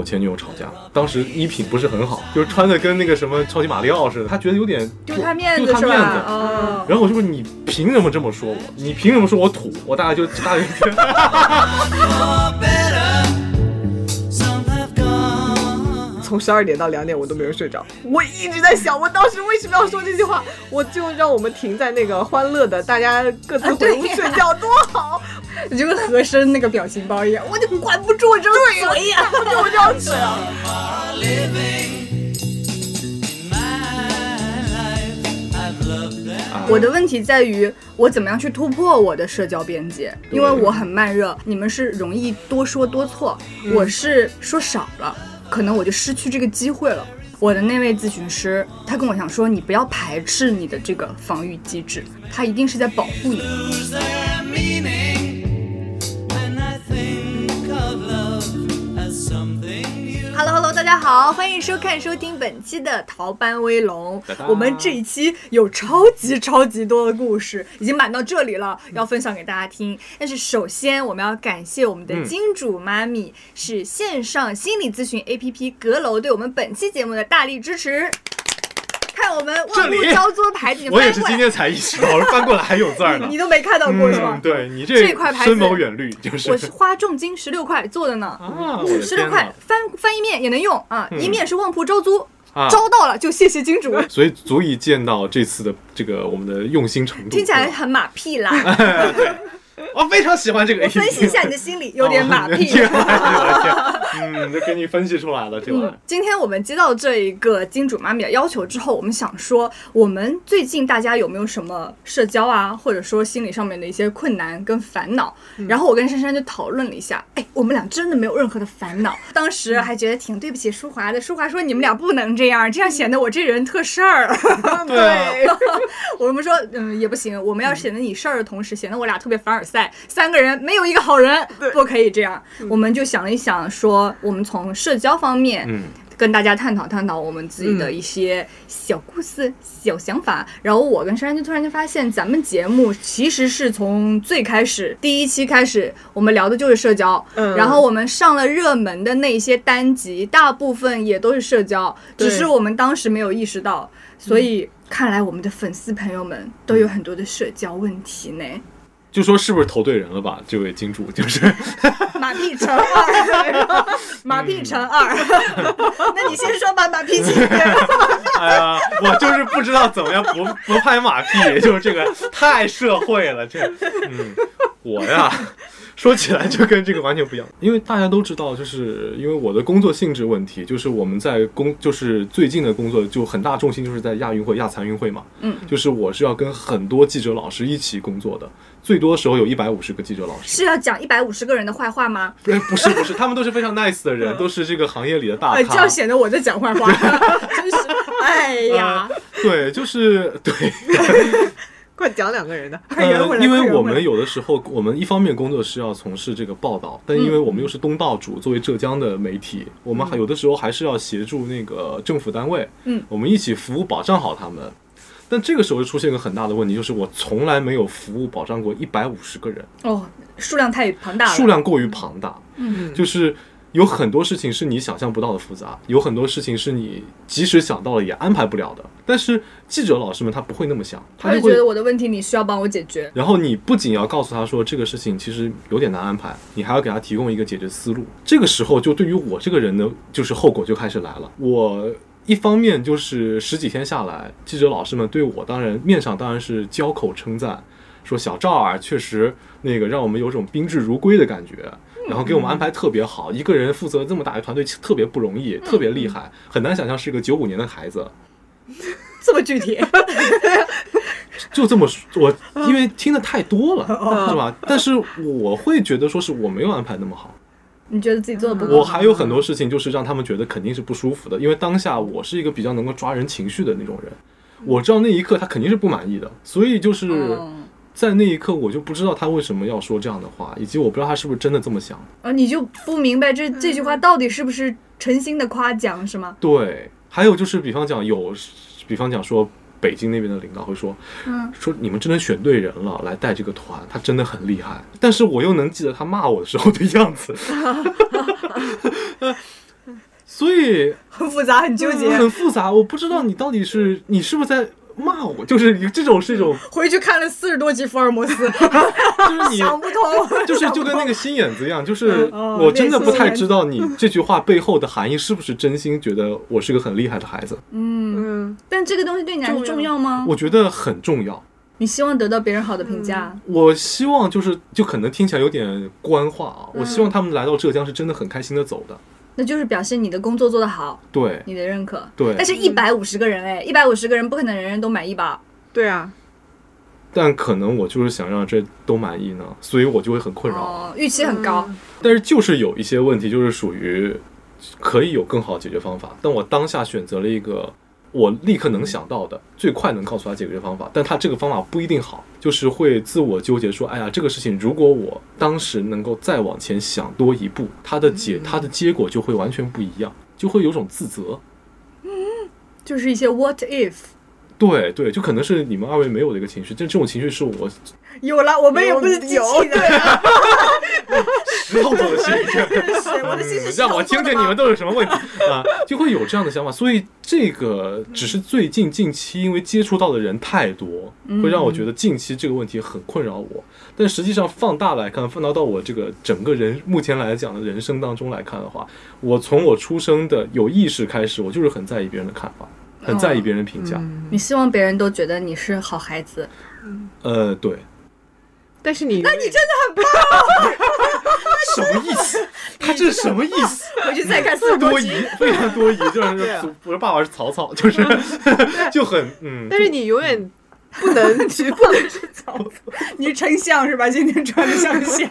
我前女友吵架，当时衣品不是很好，就是穿的跟那个什么超级马里奥似的，他觉得有点丢他面子是丢他面子然后我就说你凭什么这么说我？你凭什么说我土？我大概就大概就 Some have gone. 从十二点到两点我都没有睡着，我一直在想，我当时为什么要说这句话？我就让我们停在那个欢乐的，大家各自回屋睡觉，多好！就跟和珅那个表情包一样，我就管不住我这张嘴呀、就这样子啊。我的问题在于我怎么样去突破我的社交边界，因为我很慢热，你们是容易多说多错，我是说少了，可能我就失去这个机会了。我的那位咨询师，他跟我讲说，你不要排斥你的这个防御机制，他一定是在保护你。家好，欢迎收看收听本期的逃班威龙。我们这一期有超级超级多的故事，已经满到这里了，要分享给大家听。但是首先我们要感谢我们的嗯金主妈咪，是线上心理咨询 APP 阁楼对我们本期节目的大力支持。看我们这里万物交作牌子，我也是今天才意识到，翻过来还有字儿呢。你都没看到过是吗嗯，？对你这块牌子深谋远虑，就是我是花重金十六块做的呢。啊，十六块！翻翻一面也能用啊，嗯一面是旺铺招租，啊招到了就谢谢金主。所以足以见到这次的这个我们的用心程度。听起来很马屁啦。我非常喜欢这个 A 我 P P。分析一下你的心理，有点马屁。嗯，就给你分析出来了，这玩意儿。今天我们接到这一个金主妈咪的要求之后，我们想说，我们最近大家有没有什么社交啊，或者说心理上面的一些困难跟烦恼？然后我跟珊珊就讨论了一下，哎，我们俩真的没有任何的烦恼。当时还觉得挺对不起舒华的，舒华说你们俩不能这样，这样显得我这人特事儿。对啊，我们说，嗯，也不行，我们要显得你事儿的同时，显得我俩特别凡尔赛，三个人没有一个好人，不可以这样。我们就想了一想，说我们从社交方面，嗯，跟大家探讨探讨我们自己的一些小故事、小想法。然后我跟珊珊就突然就发现，咱们节目其实是从最开始第一期开始，我们聊的就是社交。嗯然后我们上了热门的那些单集，大部分也都是社交，只是我们当时没有意识到。所以看来我们的粉丝朋友们都有很多的社交问题呢。就说是不是投对人了吧？这位金主就是，马屁乘二，马屁乘二。那你先说吧，马屁精。哎呀，我就是不知道怎么样不不拍马屁，就是这个太社会了，这，嗯，我呀。说起来就跟这个完全不一样，因为大家都知道，就是因为我的工作性质问题，就是我们在工，就是最近的工作就很大重心就是在亚运会、亚残运会嘛，嗯，就是我是要跟很多记者老师一起工作的，最多时候有一百五十个记者老师，是要讲一百五十个人的坏话吗？不是不是不是，他们都是非常 nice 的人，都是这个行业里的大咖，这样，显得我在讲坏话，真是，哎呀，对，就是对，快讲两个人的，呃因为我们有的时候，我们一方面工作是要从事这个报道，但因为我们又是东道主，作为浙江的媒体，我们还有的时候还是要协助那个政府单位，嗯，我们一起服务保障好他们。但这个时候就出现一个很大的问题，就是我从来没有服务保障过一百五十个人，哦，数量太庞大了，数量过于庞大，嗯，就是有很多事情是你想象不到的复杂，有很多事情是你即使想到了也安排不了的。但是记者老师们他不会那么想，他就会觉得我的问题你需要帮我解决。然后你不仅要告诉他说这个事情其实有点难安排，你还要给他提供一个解决思路。这个时候就对于我这个人呢，就是后果就开始来了。我一方面就是十几天下来，记者老师们对我当然面上当然是交口称赞，说小赵啊确实那个让我们有种宾至如归的感觉。然后给我们安排特别好，一个人负责这么大一个团队特别不容易，特别厉害，很难想象是个九五年的孩子。这么具体，就这么说，我因为听的太多了，是吧？但是我会觉得说是我没有安排那么好，你觉得自己做的不够？我还有很多事情就是让他们觉得肯定是不舒服的，因为当下我是一个比较能够抓人情绪的那种人，我知道那一刻他肯定是不满意的，所以就是嗯在那一刻我就不知道他为什么要说这样的话，以及我不知道他是不是真的这么想。啊，你就不明白这这句话到底是不是诚心的夸奖是吗？对，还有就是比方讲有，比方讲说。北京那边的领导会说，嗯说你们真的选对人了，来带这个团，他真的很厉害。但是我又能记得他骂我的时候的样子，所以很复杂，很纠结。很复杂，我不知道你到底是你是不是在骂我，就是你这种是一种，回去看了四十多集福尔摩斯，就是你想不通，就是就跟那个心眼子一样，就是哦我真的不太知道你这句话背后的含义是不是真心觉得我是个很厉害的孩子，嗯，但这个东西对你来说重要。吗？我觉得很重要。你希望得到别人好的评价，我希望就是就可能听起来有点官话啊，我希望他们来到浙江是真的很开心的走的。那就是表现你的工作做得好，对你的认可。对但是，一百五十个人，哎，一百五十个人不可能人人都满意吧？对啊，但可能我就是想让这都满意呢，所以我就会很困扰。哦，预期很高。但是就是有一些问题，就是属于可以有更好的解决方法，但我当下选择了一个我立刻能想到的、最快能告诉他解决方法，但他这个方法不一定好，就是会自我纠结说，哎呀，这个事情如果我当时能够再往前想多一步，它的解、它的结果就会完全不一样，就会有种自责。嗯就是一些 what if 对对，就可能是你们二位没有的一个情绪，这这种情绪是我有了，我们也不是机器人，石头做的心绪。是我的心是嗯 让我听听你们都有什么问题啊，就会有这样的想法。所以这个只是最近近期因为接触到的人太多，会让我觉得近期这个问题很困扰我。但实际上放大来看，放大到我这个整个人目前来讲的人生当中来看的话，我从我出生的有意识开始，我就是很在意别人的看法，很在意别人评价。你希望别人都觉得你是好孩子，呃，对，但是你，那你真的很棒什么意思？他这是什么意思？回去再看四多疑，。非常多疑，就是对啊。我的爸爸是曹操，就是 就很嗯，但是你永远不能去，不能你是丞相是吧？今天穿的像个相。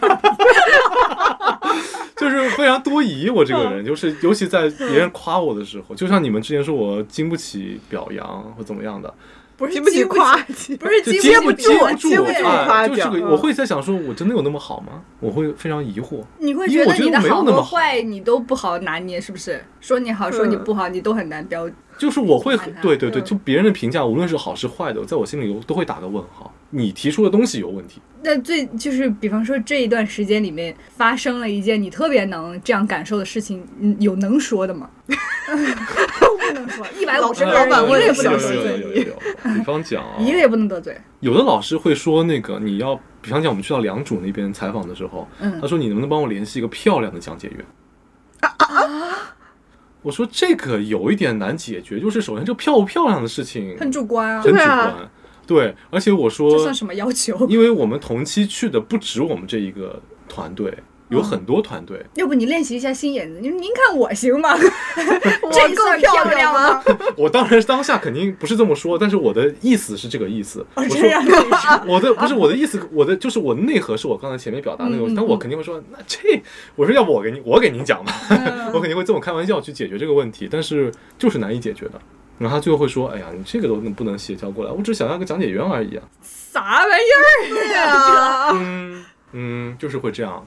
就是非常多疑。我这个人，就是尤其在别人夸我的时候，就像你们之前说我经不起表扬或怎么样的，不是经不起夸，不是经不接接不住，住不住啊，夸奖嗯就这个，我会在想说，我真的有那么好吗？我会非常疑惑。你会觉得你的好和坏你都不好拿捏，是不是？说你好，说你不好，你都很难标。就是我会对对对，嗯就别人的评价，无论是好是坏的，在我心里都会打个问号。你提出的东西有问题，那最就是，比方说这一段时间里面发生了一件你特别能这样感受的事情，嗯，有能说的吗？不能说，一百五十个人老板问一个也不能得罪，有有有有。比方讲啊，一个也不能得罪。有的老师会说，那个你要，比方讲我们去到良渚那边采访的时候，嗯他说你能不能帮我联系一个漂亮的讲解员？我说这个有一点难解决，就是首先这漂不漂亮的事情很主观啊，很主观，对，而且我这说算，什么要求？因为我们同期去的不止我们这一个团队，有很多团队，要不你练习一下心眼子？您您看我行吗？我够漂亮亮吗？？我当然当下肯定不是这么说，但是我的意思是这个意思。哦，我说。我的不是我的意思，我的就是我的内核是我刚才前面表达那个，但我肯定会说，那这我说要不我给你我给您讲吧，嗯我肯定会这么开玩笑去解决这个问题，但是就是难以解决的。然后他最后会说，哎呀，你这个都能不能协调过来？我只想要个讲解员而已啊。啥玩意儿？呀啊，嗯嗯，就是会这样。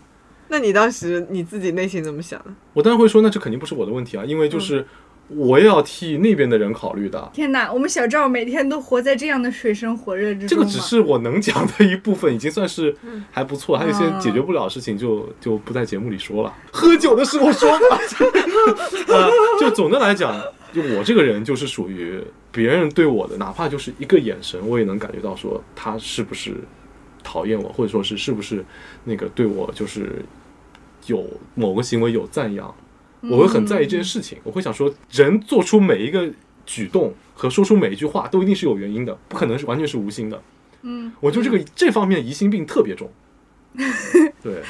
那你当时你自己内心怎么想的？我当然会说，那这肯定不是我的问题啊，因为就是我也要替那边的人考虑的。天哪，我们小赵每天都活在这样的水深火热之中这个只是我能讲的一部分，已经算是还不错。还有一些嗯解决不了的事情就，就不在节目里说了。喝酒的时候说吧。呃，就总的来讲，就我这个人就是属于别人对我的，哪怕就是一个眼神，我也能感觉到说他是不是讨厌我，或者说是是不是那个对我就是有某个行为有赞扬。我会很在意这件事情，我会想说，人做出每一个举动和说出每一句话都一定是有原因的，不可能是完全是无心的。嗯，我就这个这方面疑心病特别重。对，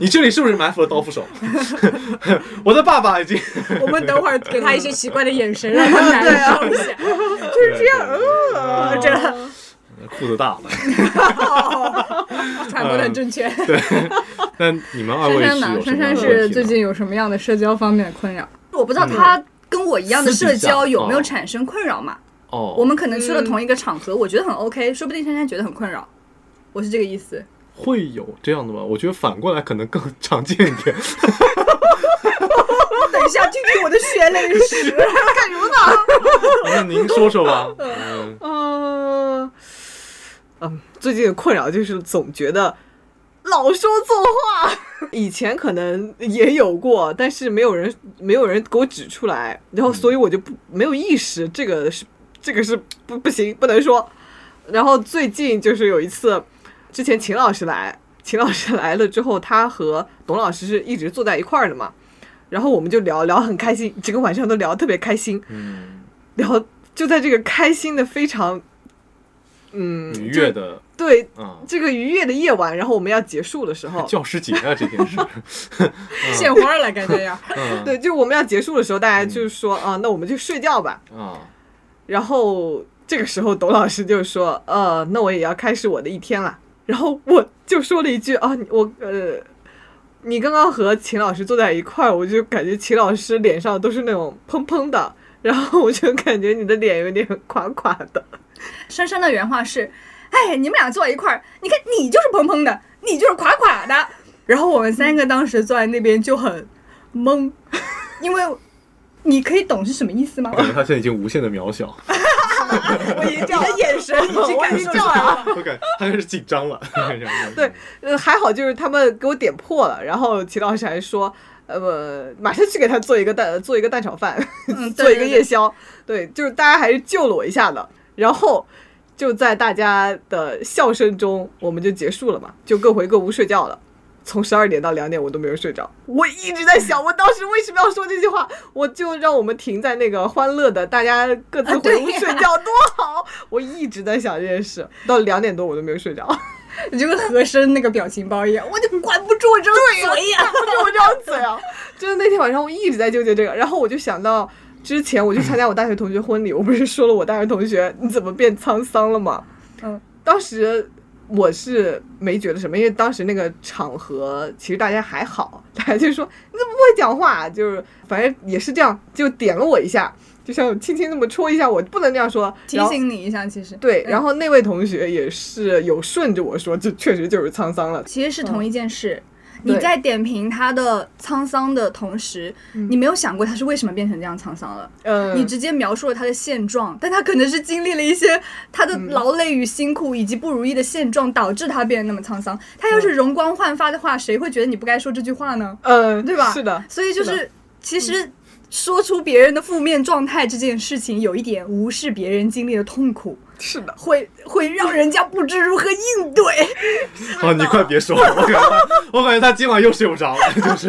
你这里是不是埋伏了刀斧手？我的爸爸已经 我们等会儿给他一些奇怪的眼神，让他难受一下。就是这样，呃，这裤子大了。传播的很正确。那你们二位珊珊呢？是珊珊是最近有什么样的社交方面的困扰？我不知道他跟我一样的社交有没有产生困扰嘛？哦，我们可能去了同一个场合，我觉得很 OK，说不定珊珊觉得很困扰。我是这个意思。会有这样的吗？我觉得反过来可能更常见一点。等一下，听听我的血泪史。干什么呢那您说说吧。嗯嗯嗯，最近的困扰就是总觉得老说错话。以前可能也有过，但是没有人没有人给我指出来，然后所以我就不没有意识，这个是这个是不不行，不能说。然后最近就是有一次，之前秦老师来，秦老师来了之后，他和董老师是一直坐在一块儿的嘛，然后我们就聊聊很开心，整个晚上都聊得特别开心，嗯，聊就在这个开心的非常，嗯，愉悦的对啊，这个愉悦的夜晚，然后我们要结束的时候，教师节啊这件事，献花了，感觉呀。嗯，对，就我们要结束的时候，大家就是说啊，那我们就睡觉吧。啊，然后这个时候，董老师就说，呃，那我也要开始我的一天了。然后我就说了一句啊，我呃，你刚刚和秦老师坐在一块儿，我就感觉秦老师脸上都是那种砰砰的，然后我就感觉你的脸有点垮垮的。珊珊的原话是：“哎，你们俩坐一块儿，你看你就是砰砰的，你就是垮垮的。”然后我们三个当时坐在那边就很懵，因为你可以懂是什么意思吗？感觉他现在已经无限的渺小，我已经叫你的眼神已经我感受出来了。我感他开始紧张了，对，呃，还好就是他们给我点破了，然后齐老师还说，呃，马上去给他做一个蛋做一个蛋炒饭，嗯做一个夜宵。对，就是大家还是救了我一下的。然后就在大家的笑声中，我们就结束了嘛，就各回各屋睡觉了。从十二点到两点，我都没有睡着。我一直在想，我当时为什么要说这句话？我就让我们停在那个欢乐的，大家各自回屋睡觉，多好！我一直在想这件事，到两点多我都没有睡着。你 就跟和珅那个表情包一样，我就管不住我这张嘴呀。不就我这张嘴啊！就是那天晚上我一直在纠结这个，然后我就想到之前我去参加我大学同学婚礼，我不是说了我大学同学你怎么变沧桑了吗？嗯，当时我是没觉得什么，因为当时那个场合其实大家还好，大家就说你怎么不会讲话？就是反正也是这样，就点了我一下，就像轻轻那么戳一下我，不能这样说。提醒你一下，其实对，嗯然后那位同学也是有顺着我说，这确实就是沧桑了。其实是同一件事。对你在点评他的沧桑的同时，你没有想过他是为什么变成这样沧桑了。嗯，你直接描述了他的现状，但他可能是经历了一些他的劳累与辛苦以及不如意的现状，导致他变得那么沧桑。他要是容光焕发的话，谁会觉得你不该说这句话呢？嗯，对吧？是的，所以就是是其实说出别人的负面状态这件事情，有一点无视别人经历的痛苦，是的。会会让人家不知如何应对。哦，你快别说了，我感觉他，我感觉他今晚又睡不着了，就是，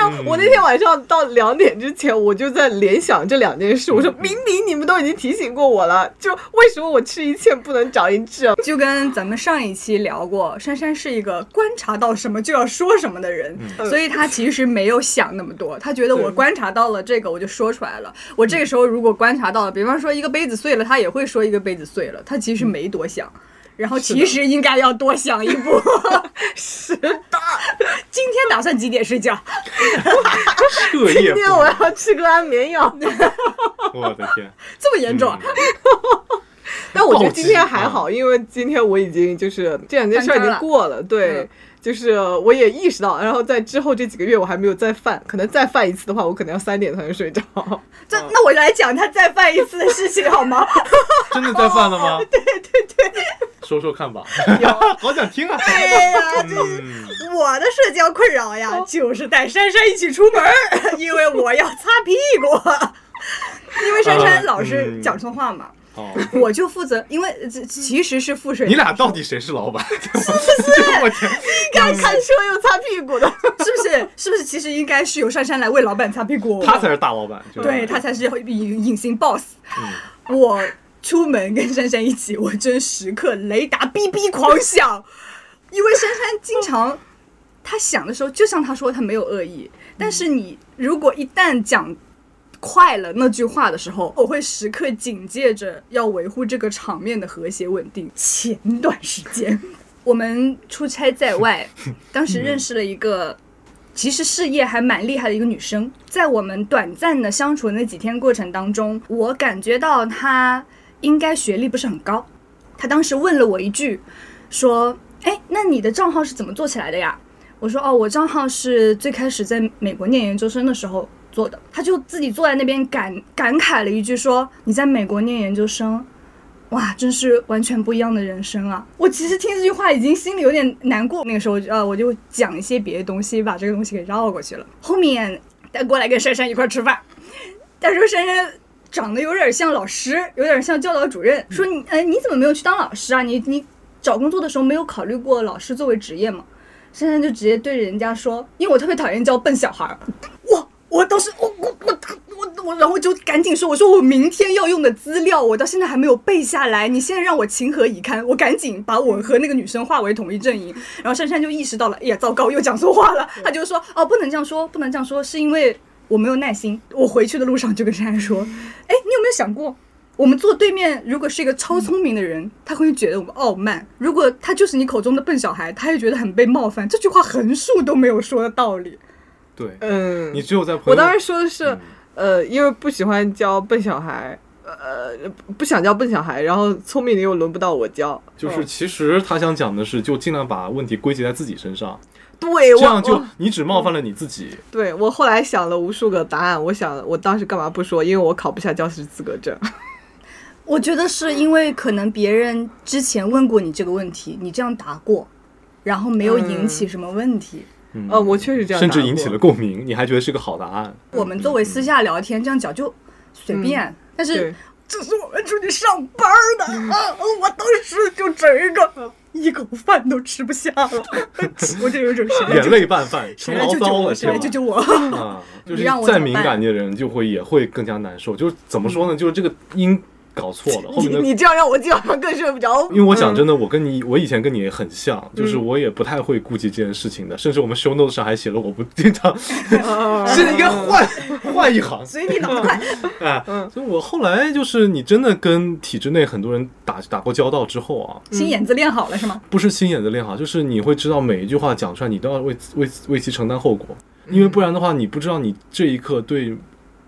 嗯我那天晚上到两点之前，我就在联想这两件事。我说明明你们都已经提醒过我了，就为什么我吃一堑不能长一智？就跟咱们上一期聊过，珊珊是一个观察到什么就要说什么的人，所以她其实没有想那么多，她觉得我观察到了这个，我就说出来了。我这个时候如果观察到了，比方说一个杯子碎了，她也会说一个杯子碎了，他其实没多想。然后其实应该要多想一步。是的，今天打算几点睡觉？今天我，要吃个安眠药。我的天，这么严重啊？但我觉得今天还好，因为今天我已经就是这两件事儿已经过了，对。嗯就是我也意识到，然后在之后这几个月我还没有再犯，可能再犯一次的话，我可能要三点才能睡着。这那我来讲他再犯一次的事情好吗？真的再犯了吗？对对对，说说看吧，好想听啊，对呀，就是，我的社交困扰呀，就是带珊珊一起出门，因为我要擦屁股。因为珊珊老是嗯讲错话嘛，哦，我就负责，因为这其实是覆水。你俩到底谁是老板？是不是？我天，该看车又擦屁股的，是不是？是不是？其实应该是由珊珊来为老板擦屁股，他才是大老板，对他才是隐隐形 boss。嗯 我出门跟珊珊一起，我真时刻雷达哔哔狂响，因为珊珊经常他想的时候，就像他说他没有恶意，但是你如果一旦讲。快了那句话的时候，我会时刻警戒着要维护这个场面的和谐稳定。前段时间 我们出差在外，当时认识了一个其实事业还蛮厉害的一个女生，在我们短暂的相处的那几天过程当中，我感觉到她应该学历不是很高。她当时问了我一句，说：“哎，那你的账号是怎么做起来的呀？”我说：“哦，我账号是最开始在美国念研究生的时候做的。”他就自己坐在那边感感慨了一句，说：“你在美国念研究生，哇，真是完全不一样的人生啊！我其实听这句话已经心里有点难过，那个时候呃，我就讲一些别的东西，把这个东西给绕过去了。后面他过来跟珊珊一块儿吃饭，他说珊珊长得有点像老师，有点像教导主任，说你呃你怎么没有去当老师啊？你你找工作的时候没有考虑过老师作为职业吗？珊珊就直接对人家说，因为我特别讨厌教笨小孩儿，哇，我当时我我我我我，然后就赶紧说，我说我明天要用的资料，我到现在还没有背下来，你现在让我情何以堪？我赶紧把我和那个女生划为同一阵营。然后珊珊就意识到了，哎呀，糟糕，又讲错话了。她就说，哦，不能这样说，不能这样说，是因为我没有耐心。我回去的路上就跟珊珊说，哎，你有没有想过？我们坐对面，如果是一个超聪明的人，他会觉得我们傲慢；如果他就是你口中的笨小孩，他也觉得很被冒犯。这句话横竖都没有说的道理。对，嗯，你只有在朋友，我当时说的是，嗯呃，因为不喜欢教笨小孩，呃，不想教笨小孩，然后聪明的又轮不到我教，就是嗯其实他想讲的是，就尽量把问题归结在自己身上，对这样就你只冒犯了你自己。对我后来想了无数个答案，我想我当时干嘛不说？因为我考不下教师资格证。我觉得是因为可能别人之前问过你这个问题，你这样答过，然后没有引起什么问题。嗯呃，我确实这样，甚至引起了。共鸣，你还觉得是个好答案。我们作为私下聊天这样讲就随便，但是，这是我们出去上班的啊！我当时就整一个一口饭都吃不下了，我就有种谁来眼泪拌饭，谁来救救我，谁来救救我？啊，就是让我再敏感的人就会也会更加难受。就是怎么说呢？就是这个音搞错了，后面你你这样让我今晚上更睡不着。因为我讲真的，我跟你，我以前跟你也很像，就是我也不太会顾及这件事情的，甚至我们 show notes 上还写了我不经常，是应该换换一行，随你脑子快。哎，所以我后来就是你真的跟体制内很多人打打过交道之后啊，心眼子练好了是吗？不是心眼子练好，就是你会知道每一句话讲出来，你都要为为为其承担后果，因为不然的话，你不知道你这一刻对。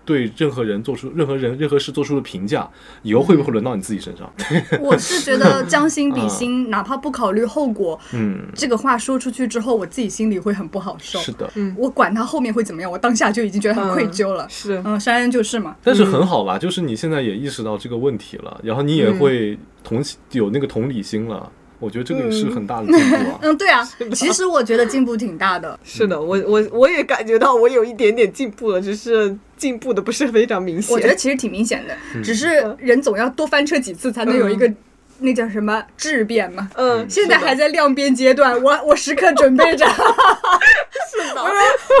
对任何人做出任何人任何事做出的评价，以后会不会轮到你自己身上？我是觉得将心比心，哪怕不考虑后果，嗯，这个话说出去之后，我自己心里会很不好受。是的。嗯我管他后面会怎么样，我当下就已经觉得很愧疚了。是嗯，珊珊就是嘛，但是很好吧，就是你现在也意识到这个问题了，然后你也会同情有那个同理心了。我觉得这个也是很大的进步啊。嗯，对啊，其实我觉得进步挺大的。是的，我我我也感觉到我有一点点进步了，只是进步的不是非常明显。我觉得其实挺明显的，嗯只是人总要多翻车几次才能有一个那叫什么质变嘛。嗯，现在还在量变阶段，我我时刻准备着，是的，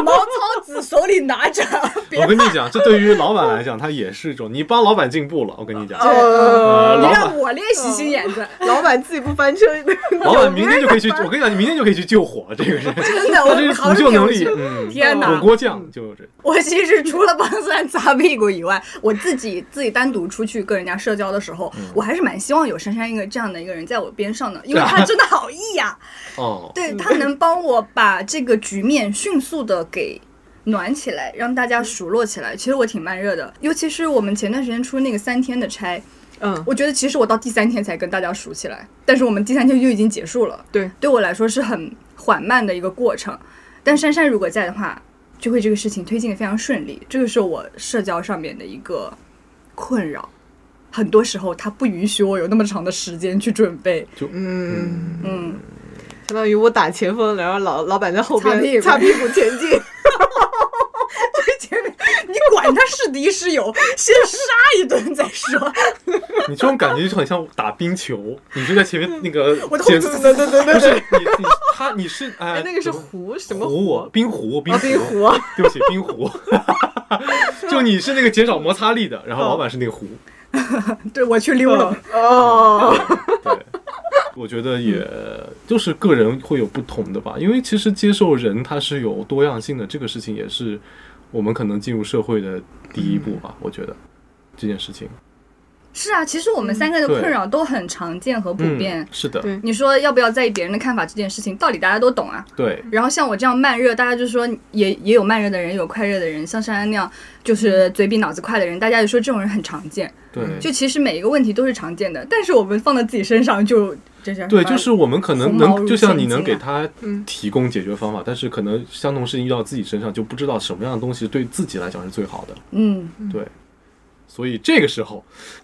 毛糙子手里拿着，我跟你讲，这对于老板来讲，他也是一种你帮老板进步了。我跟你讲，呃，呃，你让我练习心眼子。老板自己不翻车，老板明天就可以去，我跟你讲，你明天就可以去救火。这个是，真的，我这个我好补救能力，天哪火锅酱就是。我其实除了帮三擦屁股以外，我自己自己单独出去跟人家社交的时候，我还是蛮希望有珊珊一个这样的一个人在我边上呢，因为他真的好意呀、哦，对他能帮我把这个局面迅速的给暖起来，让大家熟络起来。其实我挺慢热的，尤其是我们前段时间出那个三天的差，嗯，我觉得其实我到第三天才跟大家熟起来，但是我们第三天就已经结束了。对，对我来说是很缓慢的一个过程。但珊珊如果在的话，就会这个事情推进的非常顺利。这个是我社交上面的一个困扰。很多时候，他不允许我有那么长的时间去准备。就嗯，嗯，相当于我打前锋，然后老老板在后擦屁股边擦屁股前进。前面你管他是敌是友，先杀一顿再说。你这种感觉就很像打冰球，你就在前面那个我的前，后不是你你他你是哎哎，那个是湖什么湖？冰壶冰啊，冰壶，壶。对不起冰壶，就你是那个减少摩擦力的，然后老板是那个壶。对我去溜了。哦，对，我觉得也就是个人会有不同的吧，因为其实接受人他是有多样性的，这个事情也是我们可能进入社会的第一步吧。我觉得这件事情，是啊，其实我们三个的困扰都很常见和普遍。嗯，是的，对你说要不要在意别人的看法这件事情，道理大家都懂啊。对，然后像我这样慢热，大家就说也也有慢热的人，有快热的人。像珊珊那样就是嘴比脑子快的人，大家就说这种人很常见。对，就其实每一个问题都是常见的，但是我们放到自己身上就这叫对，就是我们可能能，就像你能给他嗯提供解决方法，但是可能相同事情遇到自己身上，就不知道什么样的东西对自己来讲是最好的。嗯，对，所以这个时候，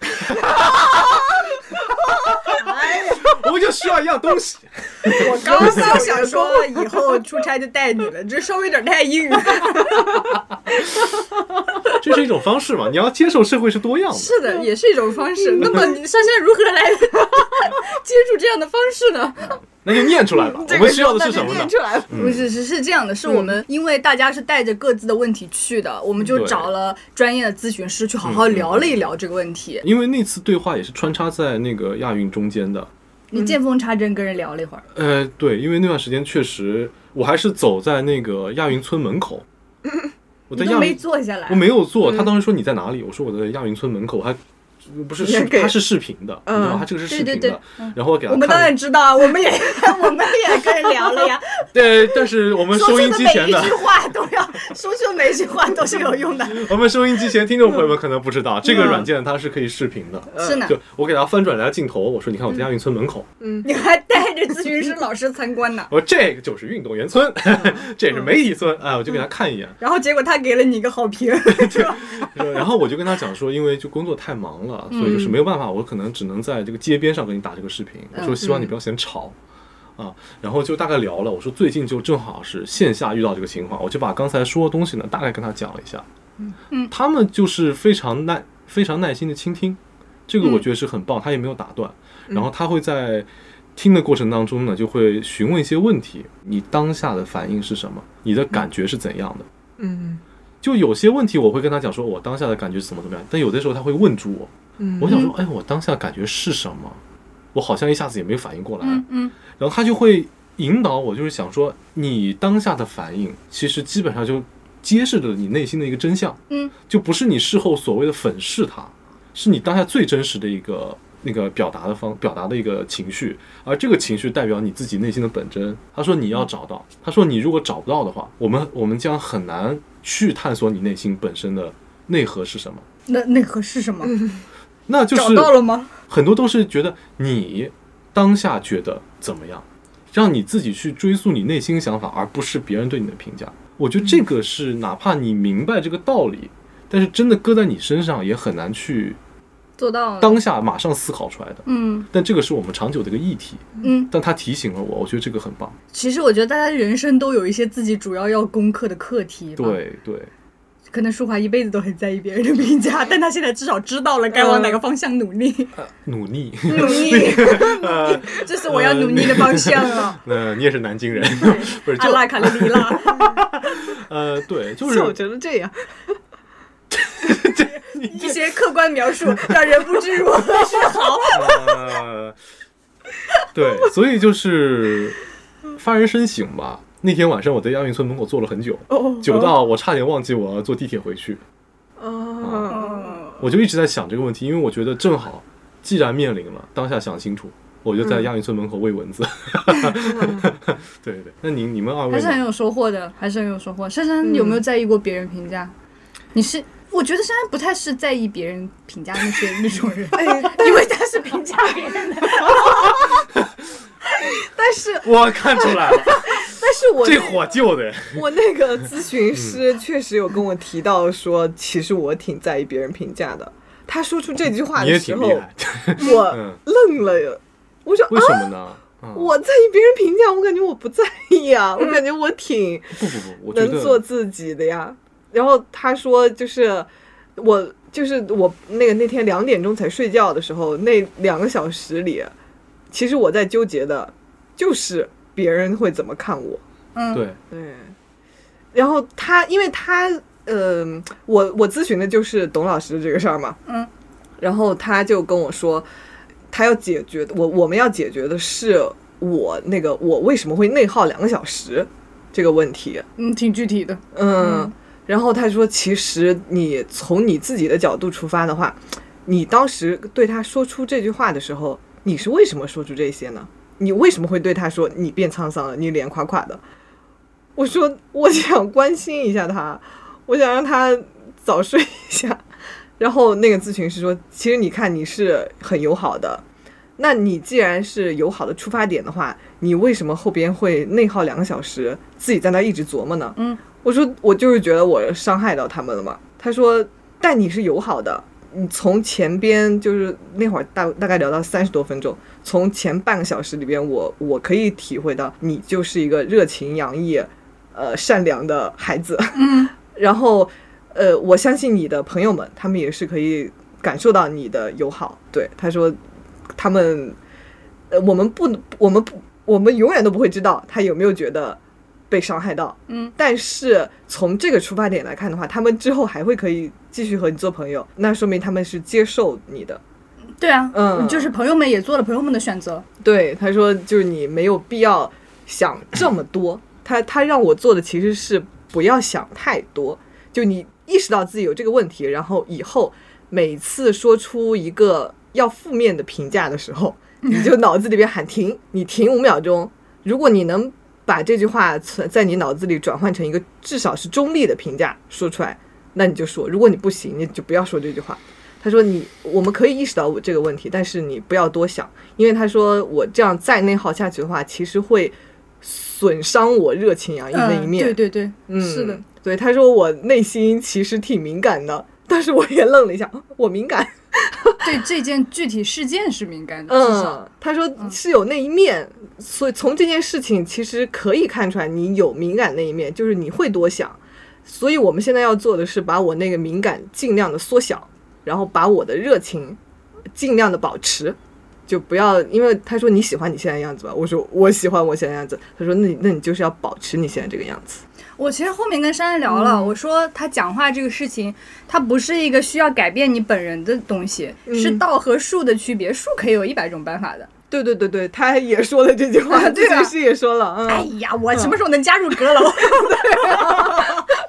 我们就需要一样东西。我刚刚想说以后出差就带你了，这稍微有点太硬了。这是一种方式嘛？你要接受社会是多样的。是的，也是一种方式。那么你珊珊如何来接触这样的方式呢？那就念出来吧。我们需要的是什么呢那就念？出来了。不是，是是这样的，是我们因为大家是带着各自的问题去的，我们就找了专业的咨询师去好好聊了一聊这个问题。因为那次对话也是穿插在那个亚运中间的。你见缝插针跟人聊了一会儿，呃，对，因为那段时间确实，我还是走在那个亚运村门口。我在亚运，坐下来我。没有坐。他当时说你在哪里？我说我在亚运村门口，我还不是视，它是视频的，你知道吗？嗯它这个是对对对视频的。然后我给他我们当然知道啊，我们也 我们也跟人聊了呀。对，但是我们收音机前的每一句，话都要说出每一句话都是有用的。我们收音机前听众朋友们可能不知道，这嗯个软件它是可以视频的。是呢，就我给他翻转来镜头，我说你看我在亚运村门口，嗯你还带着咨询师老师参观呢。我说这个就是运动员村，这是媒体村，哎，我就给他看一眼，然后结果他给了你一个好评，是吧？然后我就跟他讲说，因为就工作太忙了，所以就是没有办法，我可能只能在这个街边上跟你打这个视频。我说希望你不要嫌吵。啊，然后就大概聊了，我说最近就正好是线下遇到这个情况，我就把刚才说的东西呢大概跟他讲了一下，嗯。他们就是非常耐非常耐心的倾听，这个我嗯。觉得是很棒，他也没有打断，然后他会在听的过程当中呢，就会询问一些问题，你当下的反应是什么，你的感觉是怎样的，嗯就有些问题我会跟他讲说，我当下的感觉是怎么怎么样，但有的时候他会问住我，嗯。我想说，哎，我当下感觉是什么？我好像一下子也没反应过来，嗯嗯。然后他就会引导我，就是想说，你当下的反应其实基本上就揭示着你内心的一个真相，嗯，就不是你事后所谓的粉饰它，是你当下最真实的一个那个表达的方表达的一个情绪，而这个情绪代表你自己内心的本真。他说你要找到，他说你如果找不到的话，我们我们将很难去探索你内心本身的内核是什么。那内核是什么？那就是找到了吗？很多都是觉得你当下觉得怎么样，让你自己去追溯你内心想法，而不是别人对你的评价。我觉得这个是哪怕你明白这个道理，但是真的搁在你身上也很难去做到了。当下马上思考出来的。嗯但这个是我们长久的一个议题，嗯，但他提醒了我，我觉得这个很棒。其实我觉得大家人生都有一些自己主要要攻克的课题。，对对，可能舒华一辈子都很在意别人的评价，但他现在至少知道了该往哪个方向努力。努力。努力，这是我要努力的方向啊！呃，你也是南京人，不是就阿拉卡列里拉，呃，对，就是我是觉得这样，一些客观描述让人不知如何是好。呃，对，所以就是发人深省吧。那天晚上我在亚运村门口坐了很久，哦久到我差点忘记我要坐地铁回去。哦，我就一直在想这个问题，因为我觉得正好，既然面临了，当下想清楚，我就在亚运村门口喂蚊子。对对对，那你你们二位？还是很有收获的，还是很有收获。珊珊有没有在意过别人评价？你是，我觉得珊珊不太是在意别人评价那些那种人，因为他是评价别人的。但是我看出来了，但是我这火救的。我那个咨询师确实有跟我提到说，其实我挺在意别人评价的。他说出这句话的时候我嗯，愣了呀。我说为啊，什么呢？嗯我在意别人评价，我感觉我不在意啊，我感觉我挺不不不，我觉能做自己的呀。然后他说，就是我就是我那个那天两点钟才睡觉的时候，那两个小时里，其实我在纠结的就是别人会怎么看我。嗯，对，对，然后他，因为他，呃，我我咨询的就是董老师这个事儿嘛，嗯，然后他就跟我说，他要解决的，我我们要解决的是我那个我为什么会内耗两个小时这个问题，嗯，挺具体的。嗯，嗯然后他说，其实你从你自己的角度出发的话，你当时对他说出这句话的时候，你是为什么说出这些呢？你为什么会对他说你变沧桑了，你脸垮垮的？我说我想关心一下他，我想让他早睡一下。然后那个咨询师说，其实你看你是很友好的，那你既然是友好的出发点的话，你为什么后边会内耗两个小时，自己在那一直琢磨呢？嗯，我说我就是觉得我伤害到他们了嘛。他说，但你是友好的，你从前边就是那会儿大大概聊到三十多分钟，从前半个小时里边，我我可以体会到你就是一个热情洋溢、呃善良的孩子。嗯，然后呃，我相信你的朋友们，他们也是可以感受到你的友好。对，他说他们呃，我们不，我们不，我们永远都不会知道他有没有觉得被伤害到。嗯，但是从这个出发点来看的话，他们之后还会可以继续和你做朋友，那说明他们是接受你的。对啊，嗯就是朋友们也做了朋友们的选择。对，他说就是你没有必要想这么多。他他让我做的其实是不要想太多，就你意识到自己有这个问题，然后以后每次说出一个要负面的评价的时候，你就脑子里边喊停，你停五秒钟。如果你能把这句话存在你脑子里转换成一个至少是中立的评价说出来，那你就说；如果你不行，你就不要说这句话。他说你我们可以意识到我这个问题，但是你不要多想，因为他说我这样再内耗下去的话，其实会损伤我热情洋溢那一面。嗯、对对对，嗯，是的。对，他说我内心其实挺敏感的，但是我也愣了一下，我敏感。对这件具体事件是敏感的，至少嗯，他说是有那一面，所以从这件事情其实可以看出来你有敏感那一面，就是你会多想。所以我们现在要做的是把我那个敏感尽量的缩小，然后把我的热情尽量的保持，就不要因为他说你喜欢你现在的样子吧，我说我喜欢我现在的样子，他说那你那你就是要保持你现在这个样子。我其实后面跟珊珊聊了，我说他讲话这个事情，它不是一个需要改变你本人的东西，是道和术的区别。术可以有一百种办法的。对对对对，他也说了这句话，对啊咨询师也说了，嗯，哎呀，我什么时候能加入阁楼？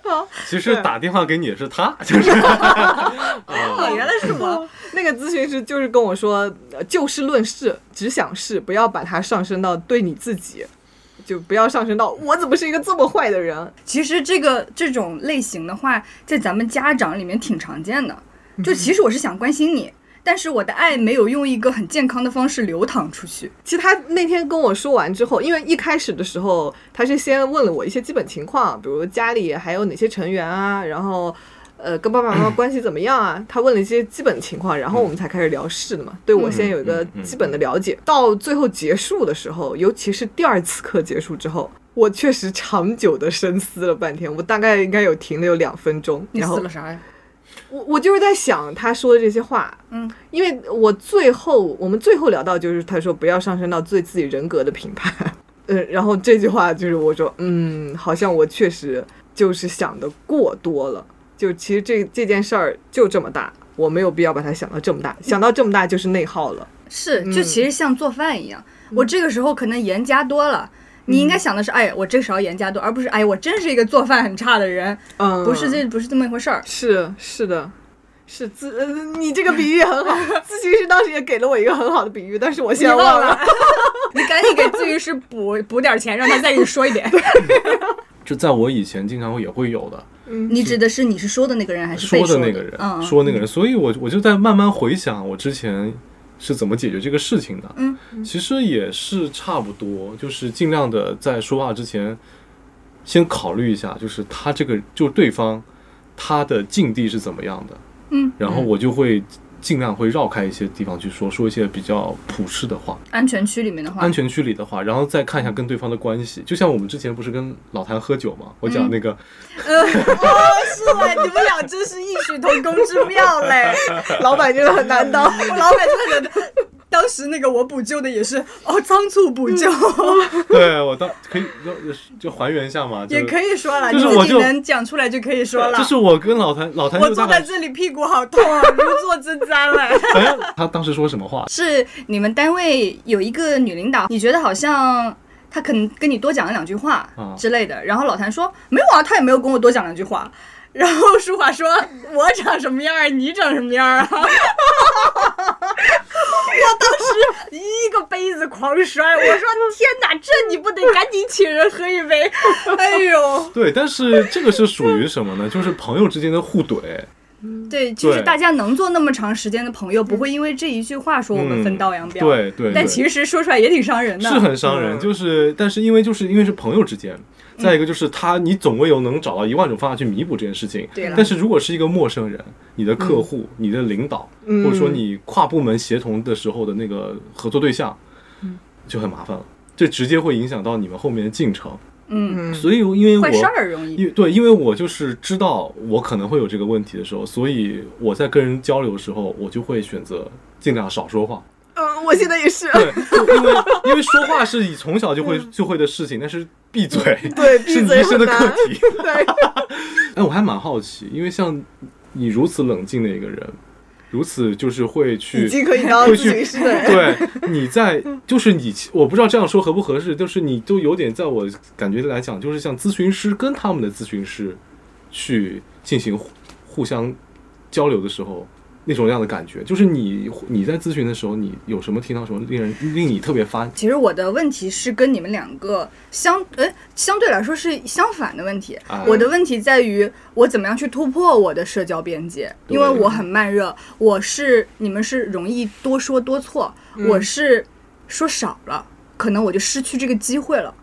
其实打电话给你的是他，就是哦，原来是我。那个咨询师就是跟我说，呃就事论事，只想事，不要把它上升到对你自己，就不要上升到我怎么是一个这么坏的人。其实这个这种类型的话，在咱们家长里面挺常见的。就其实我是想关心你，但是我的爱没有用一个很健康的方式流淌出去。其实他那天跟我说完之后，因为一开始的时候，他是先问了我一些基本情况，比如家里还有哪些成员啊，然后呃跟爸爸妈妈 关系怎么样啊，他问了一些基本情况，然后我们才开始聊事的嘛。对我先有一个基本的了解，到最后结束的时候，尤其是第二次课结束之后。我确实长久的深思了半天，我大概应该有停了有两分钟。你然后死了啥呀？我我就是在想他说的这些话，嗯，因为我最后我们最后聊到就是他说不要上升到对自己人格的评判，嗯，然后这句话就是我说，嗯，好像我确实就是想的过多了，就其实这这件事儿就这么大，我没有必要把它想到这么大，想到这么大就是内耗了，是，就其实像做饭一样，我这个时候可能盐加多了。你应该想的是，哎，我这勺盐加多，而不是，哎，我真是一个做饭很差的人，嗯，不是这不是这么一回事儿。是是的。是自、呃，你这个比喻很好，咨询师当时也给了我一个很好的比喻，但是我现在忘了。你赶紧给咨询师补补点钱，让他再给你说一遍。就在我以前经常也会有的，你指的是你是说的那个人还是说的说那个人，嗯，说那个人，所以我我就在慢慢回想我之前是怎么解决这个事情的。嗯，其实也是差不多，就是尽量的在说话之前，先考虑一下，就是他这个就对方他的境地是怎么样的。嗯，然后我就会尽量会绕开一些地方去说，说一些比较普世的话，安全区里面的话，安全区里的话，然后再看一下跟对方的关系。就像我们之前不是跟老谭喝酒嘛，我讲那个，呃，哦，是嘞，你们俩真是异曲同工之妙嘞。老板真的很难当，老板真的很。当时那个我补救的也是哦，仓促补救，对我当可以就就还原一下嘛，也可以说了，就是我就你自己能讲出来就可以说了。就是我跟老谭，老谭我坐在这里屁股好痛啊，如坐针毡了。反正他当时说什么话，是你们单位有一个女领导，你觉得好像她可能跟你多讲了两句话啊之类的，然后老谭说没有啊，她也没有跟我多讲两句话。然后舒华说：“我长什么样儿，你长什么样儿啊？” 我当时一个杯子狂摔，我说：“天哪，这你不得赶紧请人喝一杯？” 哎呦，对，但是这个是属于什么呢？就是朋友之间的互怼，对，就是大家能做那么长时间的朋友，不会因为这一句话说我们分道扬镳。对对，但对其实说出来也挺伤人的。是很伤人，嗯就是但是因为就是因为是朋友之间，再一个就是他，你总会有能找到一万种方法去弥补这件事情。对但是如果是一个陌生人，你的客户、你的领导，嗯或者说你跨部门协同的时候的那个合作对象，嗯就很麻烦了，这直接会影响到你们后面的进程。嗯，所以因为我坏事儿容易。因对，因为我就是知道我可能会有这个问题的时候，所以我在跟人交流的时候，我就会选择尽量少说话。嗯，我现在也是。对，因为因为说话是你从小就会就会的事情，但是闭嘴对，是一生的课。题。对，哎，我还蛮好奇，因为像你如此冷静的一个人，如此就是会去已经可以。对，你在就是你，我不知道这样说合不合适，就是你都有点在我感觉来讲，就是像咨询师跟他们的咨询师去进行互互相交流的时候。那种样的感觉，就是你你在咨询的时候，你有什么听到什么令人令你特别发？其实我的问题是跟你们两个相呃相对来说是相反的问题。啊。我的问题在于我怎么样去突破我的社交边界，因为我很慢热，我是你们是容易多说多错，我是说少了，可能我就失去这个机会了。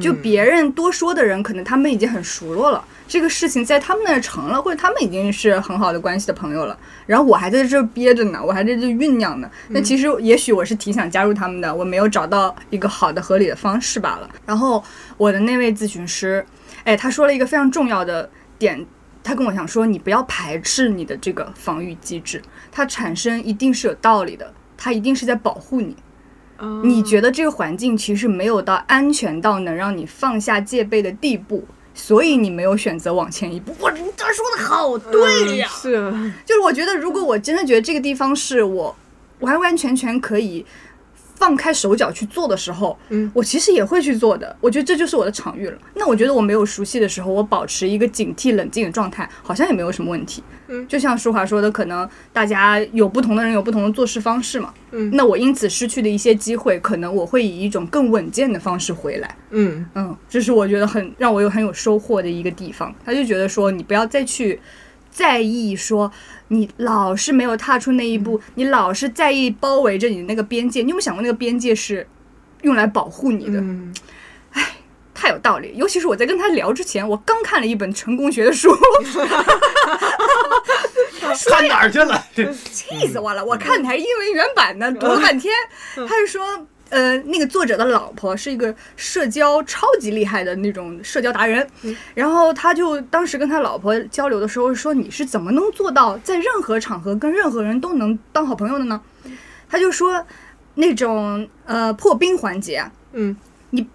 就别人多说的人，可能他们已经很熟络了，这个事情在他们那儿成了，或者他们已经是很好的关系的朋友了。然后我还在这儿憋着呢，我还在这酝酿呢。那其实也许我是挺想加入他们的，我没有找到一个好的合理的方式罢了。然后我的那位咨询师，哎，他说了一个非常重要的点。他跟我想说，你不要排斥你的这个防御机制，它产生一定是有道理的，它一定是在保护你。你觉得这个环境其实没有到安全到能让你放下戒备的地步，所以你没有选择往前一步。哇，你这说的好对呀！是，就是我觉得，如果我真的觉得这个地方是我完完全全可以放开手脚去做的时候，嗯，我其实也会去做的。我觉得这就是我的场域了。那我觉得我没有熟悉的时候，我保持一个警惕、冷静的状态，好像也没有什么问题。嗯，就像舒华说的，可能大家有不同的人有不同的做事方式嘛。嗯，那我因此失去的一些机会，可能我会以一种更稳健的方式回来。嗯嗯，这是我觉得很让我有很有收获的一个地方。他就觉得说，你不要再去在意说你老是没有踏出那一步，你老是在意包围着你的那个边界。你有没有想过，那个边界是用来保护你的？嗯，太有道理。尤其是我在跟他聊之前，我刚看了一本成功学的书，看哪儿去了？这气死我了！我看的还是英文原版呢，读了半天。他就说，呃，那个作者的老婆是一个社交超级厉害的那种社交达人，然后他就当时跟他老婆交流的时候说，你是怎么能做到在任何场合跟任何人都能当好朋友的呢？他就说，那种呃破冰环节啊，嗯，你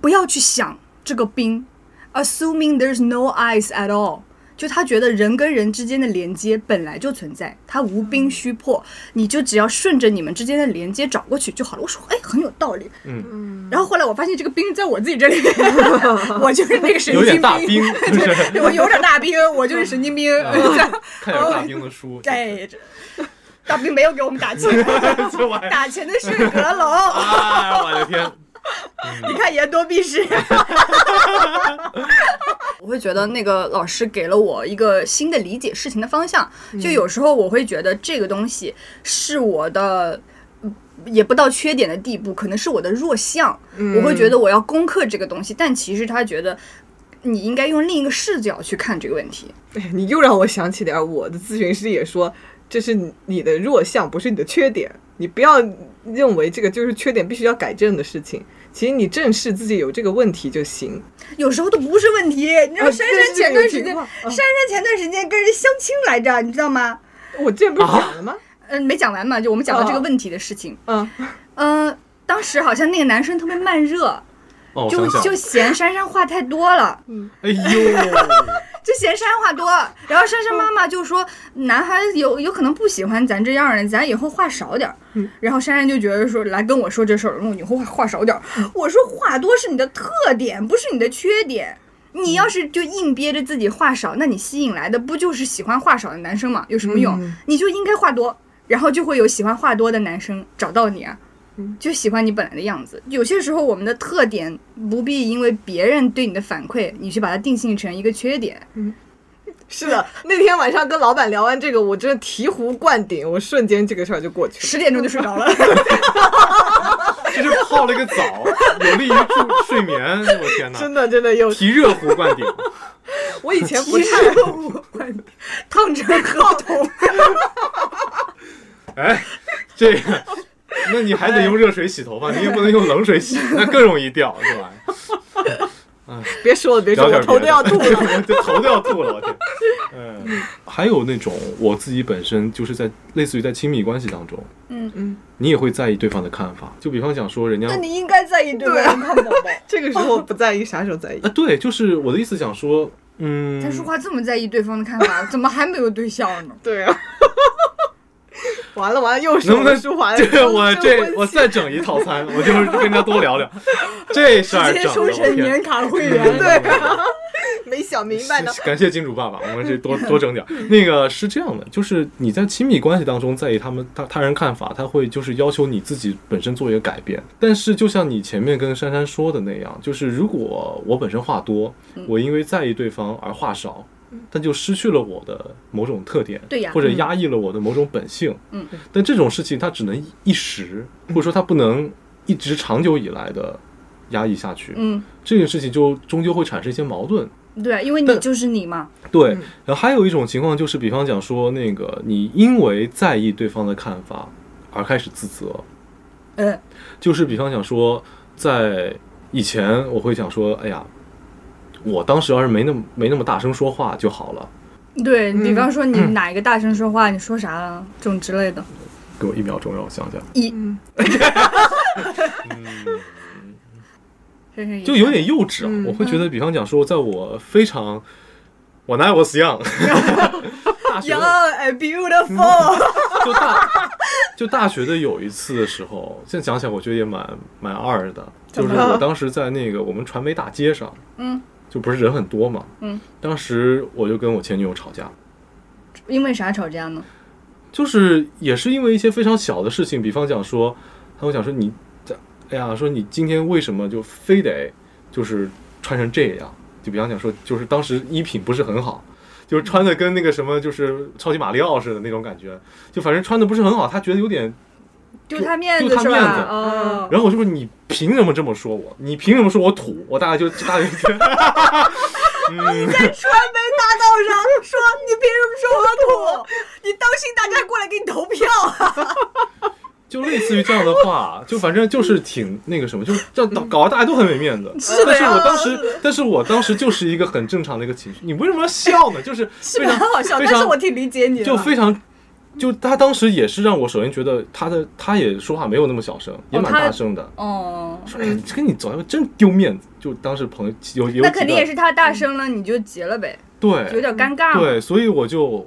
不要去想这个冰，assuming there's no ice at all。就他觉得人跟人之间的连接本来就存在，它无冰虚破，你就只要顺着你们之间的连接找过去就好了。我说，哎，很有道理。嗯，然后后来我发现这个冰在我自己这里，我就是那个神有经兵，就 是对我有点大兵，我就是神经病。看点大兵的书。对，这大兵没有给我们打钱，打钱的是阁楼。哎，我的天！你看言多必失。我会觉得那个老师给了我一个新的理解事情的方向，就有时候我会觉得这个东西是我的。嗯也不到缺点的地步，可能是我的弱项。我会觉得我要攻克这个东西，但其实他觉得你应该用另一个视角去看这个问题。哎，你又让我想起点儿我的咨询师也说，这是你你的弱项，不是你的缺点。你不要认为这个就是缺点，必须要改正的事情。其实你正视自己有这个问题就行。有时候都不是问题。你知道啊珊珊前段时间，珊珊前段时间跟人相亲来着，你知道吗？我之前不是讲了吗？嗯，没讲完嘛，就我们讲到这个哦问题的事情。嗯，嗯，当时好像那个男生特别慢热，哦，就想想就，嫌珊珊话太多了，嗯哎呦，就嫌珊珊话多。然后珊珊妈妈就说，男孩子有有可能不喜欢咱这样的，咱以后话少点儿。然后珊珊就觉得说，来跟我说这事儿，我以后话话少点儿。我说话多是你的特点，不是你的缺点。你要是就硬憋着自己话少，那你吸引来的不就是喜欢话少的男生吗？有什么用？嗯你就应该话多，然后就会有喜欢话多的男生找到你啊。就喜欢你本来的样子。有些时候，我们的特点不必因为别人对你的反馈，你去把它定性成一个缺点。嗯 是的。那天晚上跟老板聊完这个，我真的醍醐灌顶，我瞬间这个事儿就过去了。十点钟就睡着了，这是泡了一个澡，有利于助睡眠。我天哪！真的真的有，提热壶灌顶，我以前不提太热壶灌顶烫成河童，哎，这个，那你还得用热水洗头发，你也不能用冷水洗，那更容易掉，是吧？别说了别说了，我头都要吐了。头都要吐了，我天。嗯，还有那种我自己本身就是在类似于在亲密关系当中，嗯嗯，你也会在意对方的看法，就比方讲说人家那你应该在意对方的看法吧？这个时候不在意，啥时候在意啊，？对，就是我的意思想说，嗯，他说话这么在意对方的看法，怎么还没有对象呢？对啊。完了完了，又能不能们舒华的这我这我再整一套餐，我就是跟他多聊聊，这事儿直接整的，我收成天年卡会员，对，没想明白呢。感谢金主爸爸，我们这多多整点儿。那个是这样的，就是你在亲密关系当中在意他们他他人看法，他会就是要求你自己本身做一个改变。但是就像你前面跟珊珊说的那样，就是如果我本身话多，我因为在意对方而话少。但就失去了我的某种特点，对呀或者压抑了我的某种本性，嗯，但这种事情它只能一时，或者说它不能一直长久以来的压抑下去，嗯，这个事情就终究会产生一些矛盾，对，因为你就是你嘛，对，嗯。然后还有一种情况就是，比方讲说，那个你因为在意对方的看法而开始自责，嗯，就是比方讲说，在以前我会想说，哎呀，我当时要是没那么没那么大声说话就好了，对比方说你嗯。哪一个大声说话，你说啥了这种之类的，给我一秒钟让我想想，一。嗯，就有点幼稚啊，嗯我会觉得，比方讲说，在我非常。我 when I was young，大学 young 的 and beautiful，就大就大学的有一次的时候，现在想起来我觉得也蛮蛮二的，就是我当时在那个我们传媒大街上，嗯，就不是人很多嘛，嗯，当时我就跟我前女友吵架，因为啥吵架呢？就是也是因为一些非常小的事情，比方讲说，他会讲说你这，哎呀，说你今天为什么就非得就是穿成这样？就比方讲说，就是当时衣品不是很好，就是穿的跟那个什么就是超级马里奥似的那种感觉，就反正穿的不是很好，他觉得有点丢他面子是吧？哦，然后我就说你凭什么这么说我？你凭什么说我土？我大概就大概就，嗯，传媒大道上说你凭什么说我土？你当心大家过来给你投票啊！就类似于这样的话，就反正就是挺那个什么，就是这样搞搞得大家都很没面子。是的但是呀我当时，但是我当时就是一个很正常的一个情绪。你为什么要笑呢？就是是非常蛮好笑，但是我挺理解你的。就非常。就他当时也是让我首先觉得他的他也说话没有那么小声，也蛮大声的，哦，说哎，跟你走真丢面子。就当时朋友有有那肯定也是他大声了，你就急了呗，对有点尴尬。对，所以我就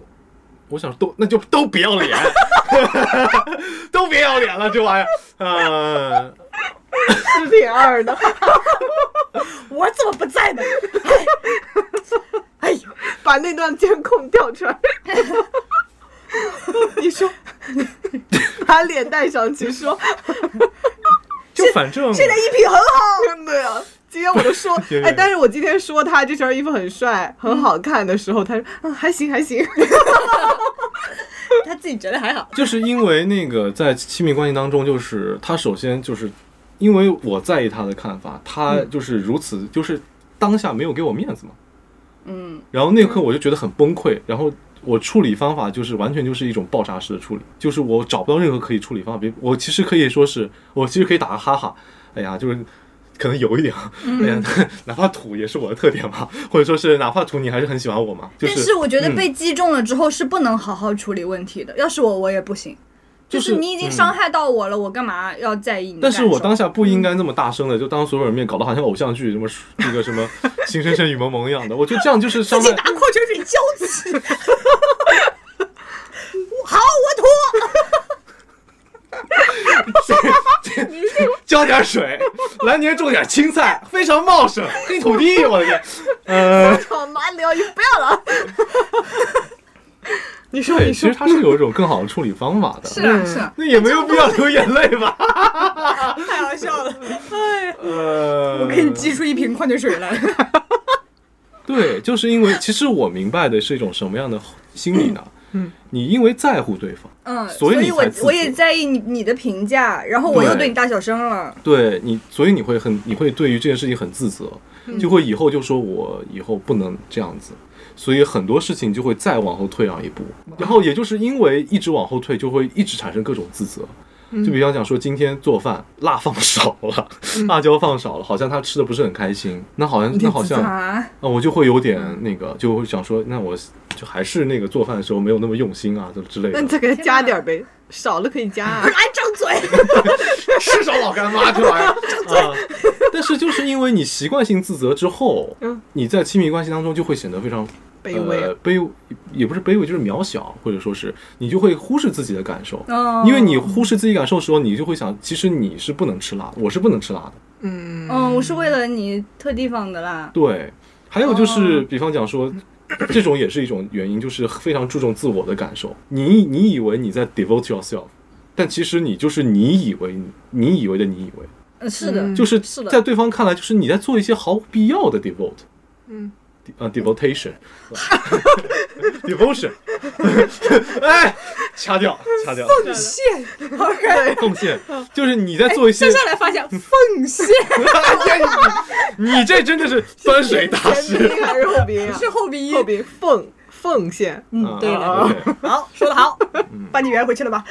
我想都那就都不要脸，都别要脸了，这玩意儿，呃，是挺二的。我怎么不在呢？哎呦，把那段监控调出来。你说，把脸带上去说，就反正现在衣品很好，真的呀。今天我就说，哎，但是我今天说他这身衣服很帅、很好看的时候，他说，嗯，还行还行。他自己觉得还好。就是因为那个在亲密关系当中，就是他首先就是因为我在意他的看法，他就是如此，就是当下没有给我面子嘛。嗯，然后那刻我就觉得很崩溃，然后我处理方法就是完全就是一种爆炸式的处理，就是我找不到任何可以处理方法。比我其实可以说是我其实可以打个哈哈，哎呀，就是可能有一点，哎呀，哪怕土也是我的特点嘛，或者说是哪怕土你还是很喜欢我嘛，就但是我觉得嗯被击中了之后是不能好好处理问题的。要是我，我也不行。就就是是你已经伤害到我了，我干嘛要在意你但？是我当下不应该那么大声的，就当所有人面搞得好像偶像剧什么那个什么《情深深雨蒙蒙》一样的，我觉得这样就是伤害自己拿。矿泉水浇自己。好，我吐。浇点水，来年种点青菜，非常茂盛，黑土地，我的天，呃，好难聊，你不要了。你说，对，你说其实，它是有一种更好的处理方法的，是啊，是啊，那也没有必要流眼泪吧？太好笑了。哎，呃，我给你寄出一瓶矿泉水来。对，就是因为其实我明白的是一种什么样的心理呢？嗯，你因为在乎对方，嗯，所以你以我我也在意你你的评价，然后我又对对你大小声了。对你，所以你会很，你会对于这件事情很自责，就会以后就说我以后不能这样子，所以很多事情就会再往后退让一步，然后也就是因为一直往后退，就会一直产生各种自责。就比方讲说，今天做饭辣放少了，辣椒放少了，好像他吃的不是很开心，那好像那好像啊，啊，我就会有点那个，就会想说，那我就还是那个做饭的时候没有那么用心啊，就之类的。那你再给他加点呗，少了可以加啊。哎，张嘴！是找老干妈这玩意儿啊！但是就是因为你习惯性自责之后，嗯你在亲密关系当中就会显得非常卑微呃、卑也不是卑微，就是渺小，或者说是你就会忽视自己的感受。哦因为你忽视自己感受的时候，你就会想，其实你是不能吃辣的，我是不能吃辣的。嗯嗯，我是为了你特地放的辣。对，还有就是，哦比方讲说，这种也是一种原因，就是非常注重自我的感受。你你以为你在 devote yourself，但其实你就是你以为你以为的你以为，嗯，是的，嗯就是是在对方看来，就是你在做一些毫无必要的 devote。嗯。啊，devotation，devotion，哎，掐掉，掐掉，奉献，OK，奉献，就是你在做一些接，下来发现奉献你这真的是端水大前师。鼻音还是后鼻音啊？是后鼻音后。鼻奉奉献。嗯，对的。啊，OK 好，说的好，把你圆回去了吧？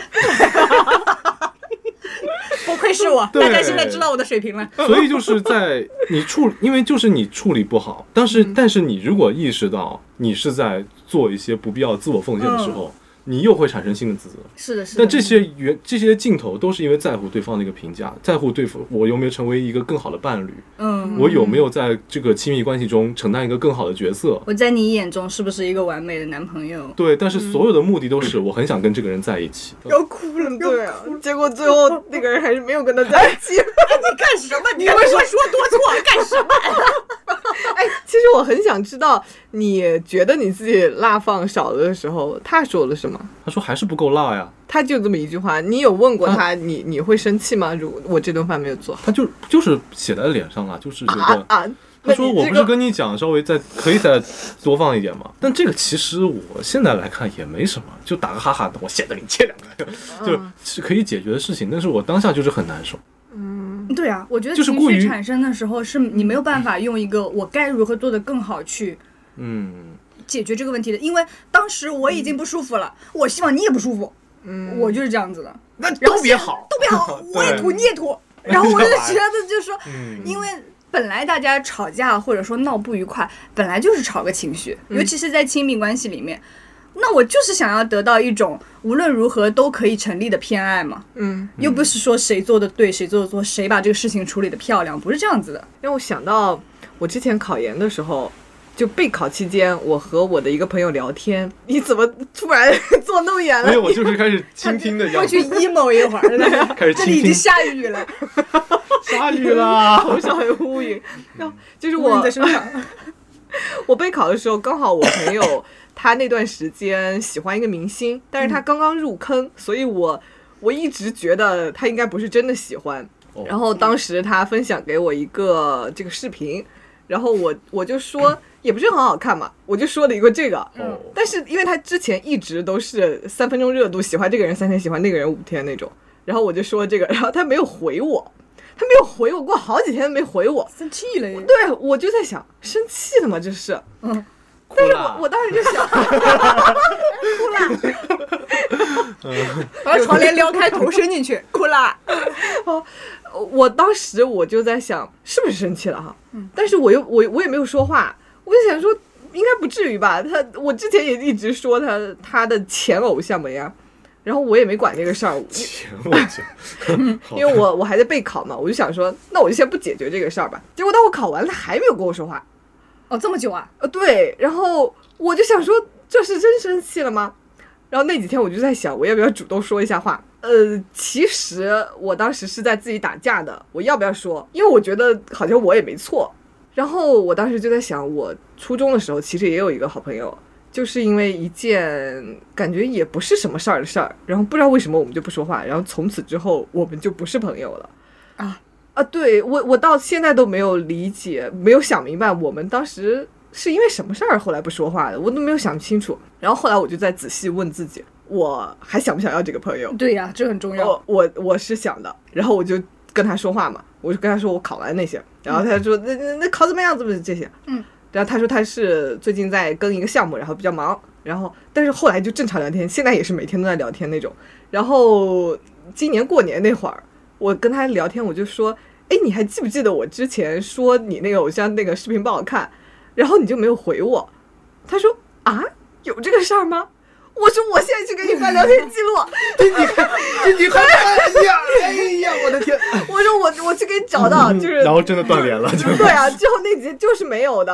不愧是我，大家现在知道我的水平了。所以就是在你处，因为就是你处理不好，但是、但是你如果意识到你是在做一些不必要自我奉献的时候，你又会产生新的自责。是的，是的。但这些原这些镜头都是因为在乎对方的一个评价，在乎对方我有没有成为一个更好的伴侣，嗯，我有没有在这个亲密关系中承担一个更好的角色。我在你眼中是不是一个完美的男朋友？对，但是所有的目的都是我很想跟这个人在一起。要哭了，对啊，结果最后那个人还是没有跟他在一起。你干什么？你为什么说多错？干什么？哎，其实我很想知道，你觉得你自己辣放少了的时候，他说了什么？他说还是不够辣呀，他就这么一句话，你有问过他，你你会生气吗？如果我这顿饭没有做好他就就是写在脸上了，就是觉得。啊啊，他说：“我不是跟你讲，稍微再可以再多放一点嘛。但这个其实我现在来看也没什么，就打个哈哈，我现在给你切两个，就是可以解决的事情。但是我当下就是很难受。嗯对啊，我觉得情绪产生的时候，是你没有办法用一个我该如何做的更好去嗯，解决这个问题的，因为当时我已经不舒服了，我希望你也不舒服，嗯，我就是这样子的，那都别好，都别好，我也吐，你也吐，然后我就觉得就是说，嗯，因为本来大家吵架或者说闹不愉快，本来就是吵个情绪，嗯。尤其是在亲密关系里面。那我就是想要得到一种无论如何都可以成立的偏爱嘛，嗯，又不是说谁做的对，谁做的错，谁把这个事情处理的漂亮，不是这样子的。让我想到我之前考研的时候。就备考期间，我和我的一个朋友聊天，你怎么突然 坐那么远了没？有，我就是开始倾听的样子过去，emo 一会儿了，开始倾听这里已经。下雨了，下雨了！头上还有乌云，然后就是我在身上。我备考的时候，刚好我朋友他那段时间喜欢一个明星，但是他刚刚入坑，所以我我一直觉得他应该不是真的喜欢。哦然后当时他分享给我一个这个视频，然后我我就说也不是很好看嘛，我就说了一个这个。嗯但是因为他之前一直都是三分钟热度，喜欢这个人三天，喜欢那个人五天那种，然后我就说这个，然后他没有回我，他没有回我，过好几天没回我。生气了耶！对，我就在想，生气了吗？这是。嗯但是我我当时就想 把床帘撩开，头伸进去，哭啦。我当时我就在想，是不是生气了哈？嗯但是我又我我也没有说话，我就想说，应该不至于吧？他我之前也一直说他他的前偶像们呀，然后我也没管这个事儿，前偶像，因为我我还在备考嘛，我就想说，那我就先不解决这个事儿吧。结果当我考完了，他还没有跟我说话。哦，这么久啊？呃，对，然后我就想说，这是真生气了吗？然后那几天我就在想，我要不要主动说一下话？呃，其实我当时是在自己打架的，我要不要说？因为我觉得好像我也没错。然后我当时就在想，我初中的时候其实也有一个好朋友，就是因为一件感觉也不是什么事儿的事儿，然后不知道为什么我们就不说话，然后从此之后我们就不是朋友了。啊啊，对我我到现在都没有理解，没有想明白我们当时是因为什么事儿后来不说话的，我都没有想清楚。然后后来我就在仔细问自己，我还想不想要这个朋友？对呀、这很重要。我我我是想的，然后我就跟他说话嘛，我就跟他说我考完那些，然后他说那那那考怎么样？怎么这些？嗯，然后他说他是最近在跟一个项目，然后比较忙，然后但是后来就正常聊天，现在也是每天都在聊天那种。然后今年过年那会儿，我跟他聊天，我就说，哎，你还记不记得我之前说你那个偶像那个视频不好看，然后你就没有回我？他说啊，有这个事儿吗？我说我现在去给你翻聊天记录。这你还哎呀，哎呀，我的天！我说我我去给你找到，就是然后真的断联了，就对啊，之后那集就是没有的。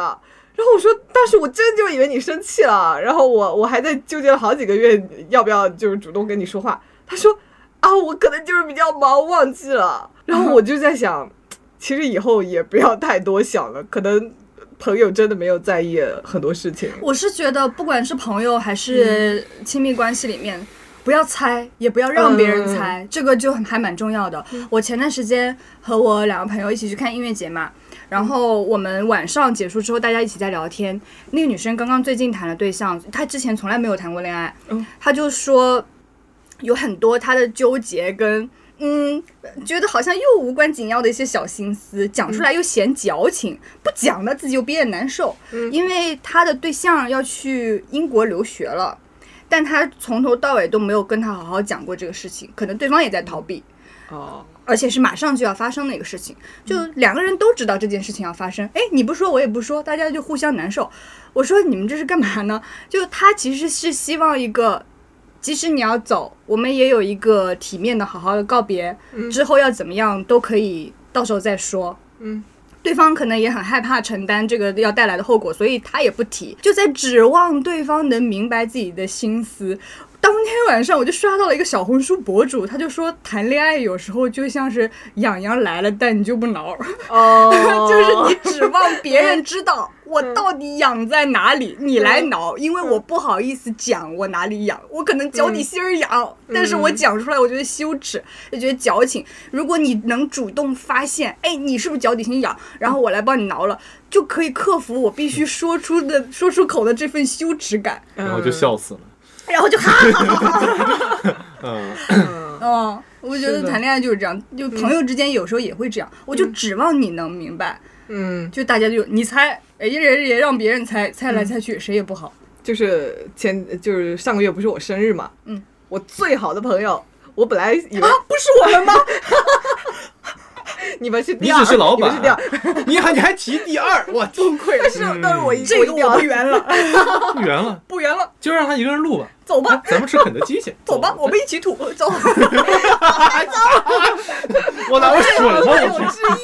然后我说，当时我真就以为你生气了，然后我我还在纠结了好几个月，要不要就是主动跟你说话。他说啊，我可能就是比较忙，忘记了。然后我就在想，其实以后也不要太多想了，可能朋友真的没有在意很多事情。我是觉得，不管是朋友还是亲密关系里面，不要猜，也不要让别人猜，这个就很还蛮重要的。我前段时间和我两个朋友一起去看音乐节嘛，然后我们晚上结束之后，大家一起在聊天。那个女生刚刚最近谈了对象，她之前从来没有谈过恋爱，嗯她就说有很多她的纠结跟。嗯，觉得好像又无关紧要的一些小心思，讲出来又嫌矫情，不讲呢自己又憋得难受。因为他的对象要去英国留学了，但他从头到尾都没有跟他好好讲过这个事情，可能对方也在逃避，哦，而且是马上就要发生的一个事情，就两个人都知道这件事情要发生，哎，你不说我也不说，大家就互相难受。我说你们这是干嘛呢？就他其实是希望一个。即使你要走，我们也有一个体面的、好好的告别。之后要怎么样都可以，到时候再说。嗯，对方可能也很害怕承担这个要带来的后果，所以他也不提，就在指望对方能明白自己的心思。当天晚上我就刷到了一个小红书博主，他就说谈恋爱有时候就像是痒痒来了，但你就不挠，哦 就是你指望别人知道我到底痒在哪里，你来挠，因为我不好意思讲我哪里痒，我可能脚底心儿痒，但是我讲出来我觉得羞耻，就觉得矫情。如果你能主动发现，哎，你是不是脚底心痒，然后我来帮你挠了，就可以克服我必须说出的说出口的这份羞耻感，然后就笑死了。然后就哈哈哈哈。嗯，嗯，我觉得谈恋爱就是这样，就朋友之间有时候也会这样，我就指望你能明白，嗯，就大家就你猜，哎，也也也让别人猜，猜来猜去谁也不好。就是前就是上个月不是我生日嘛，嗯，我最好的朋友，我本来以为、啊，不是我们吗？你们是第你二，只是老板你们是第二，，你还你还提第二，我崩溃了，是嗯。但是我一这个我不圆了，不圆了，不圆了，就让他一个人录吧。走吧，咱们吃肯德基去，走吧，我们一起吐，走。我拿我水吗？我我之一。呃，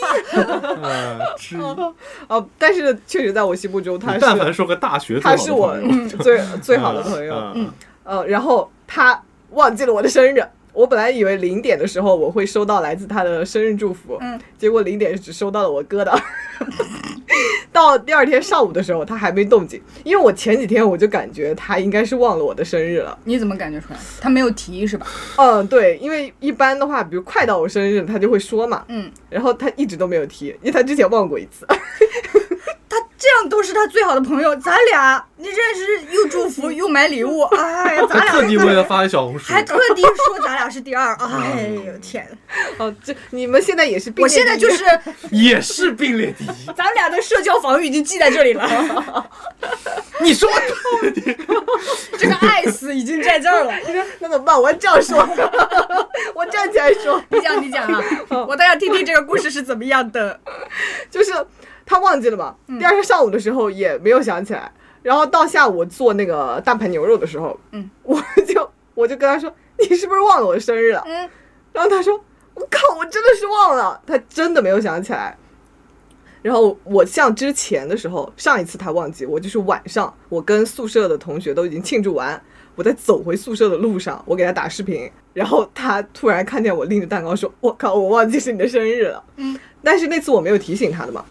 哦，但是确实在我心目中他是但凡是说个大学他是我最最好的朋友。嗯，呃，然后他忘记了我的生日。我本来以为零点的时候我会收到来自他的生日祝福，嗯，结果零点只收到了我哥的。到第二天上午的时候，他还没动静，因为我前几天我就感觉他应该是忘了我的生日了。你怎么感觉出来？他没有提是吧？嗯，对，因为一般的话，比如快到我生日，他就会说嘛，嗯，然后他一直都没有提，因为他之前忘过一次。他这样都是他最好的朋友，咱俩你认识又祝福 又买礼物，哎呀，咱俩特地为了发一小红书还，特地说咱俩是第二，哎呦天！哦，这你们现在也是并我列第一现在就是 也是并列第一。咱们俩的社交防御已经记在这里了，你说这个爱死已经在这儿了。那怎么办？我要这样说，我站起来说，你讲你讲啊，我倒要听听这个故事是怎么样的。就是他忘记了嘛。嗯第二天上午的时候也没有想起来，然后到下午做那个大盘牛肉的时候，嗯，我就我就跟他说，你是不是忘了我的生日了？嗯，然后他说，我靠，我真的是忘了，他真的没有想起来。然后我像之前的时候，上一次他忘记，我就是晚上，我跟宿舍的同学都已经庆祝完，我在走回宿舍的路上，我给他打视频，然后他突然看见我拎着蛋糕说：“我靠，我忘记是你的生日了。”嗯，但是那次我没有提醒他的嘛，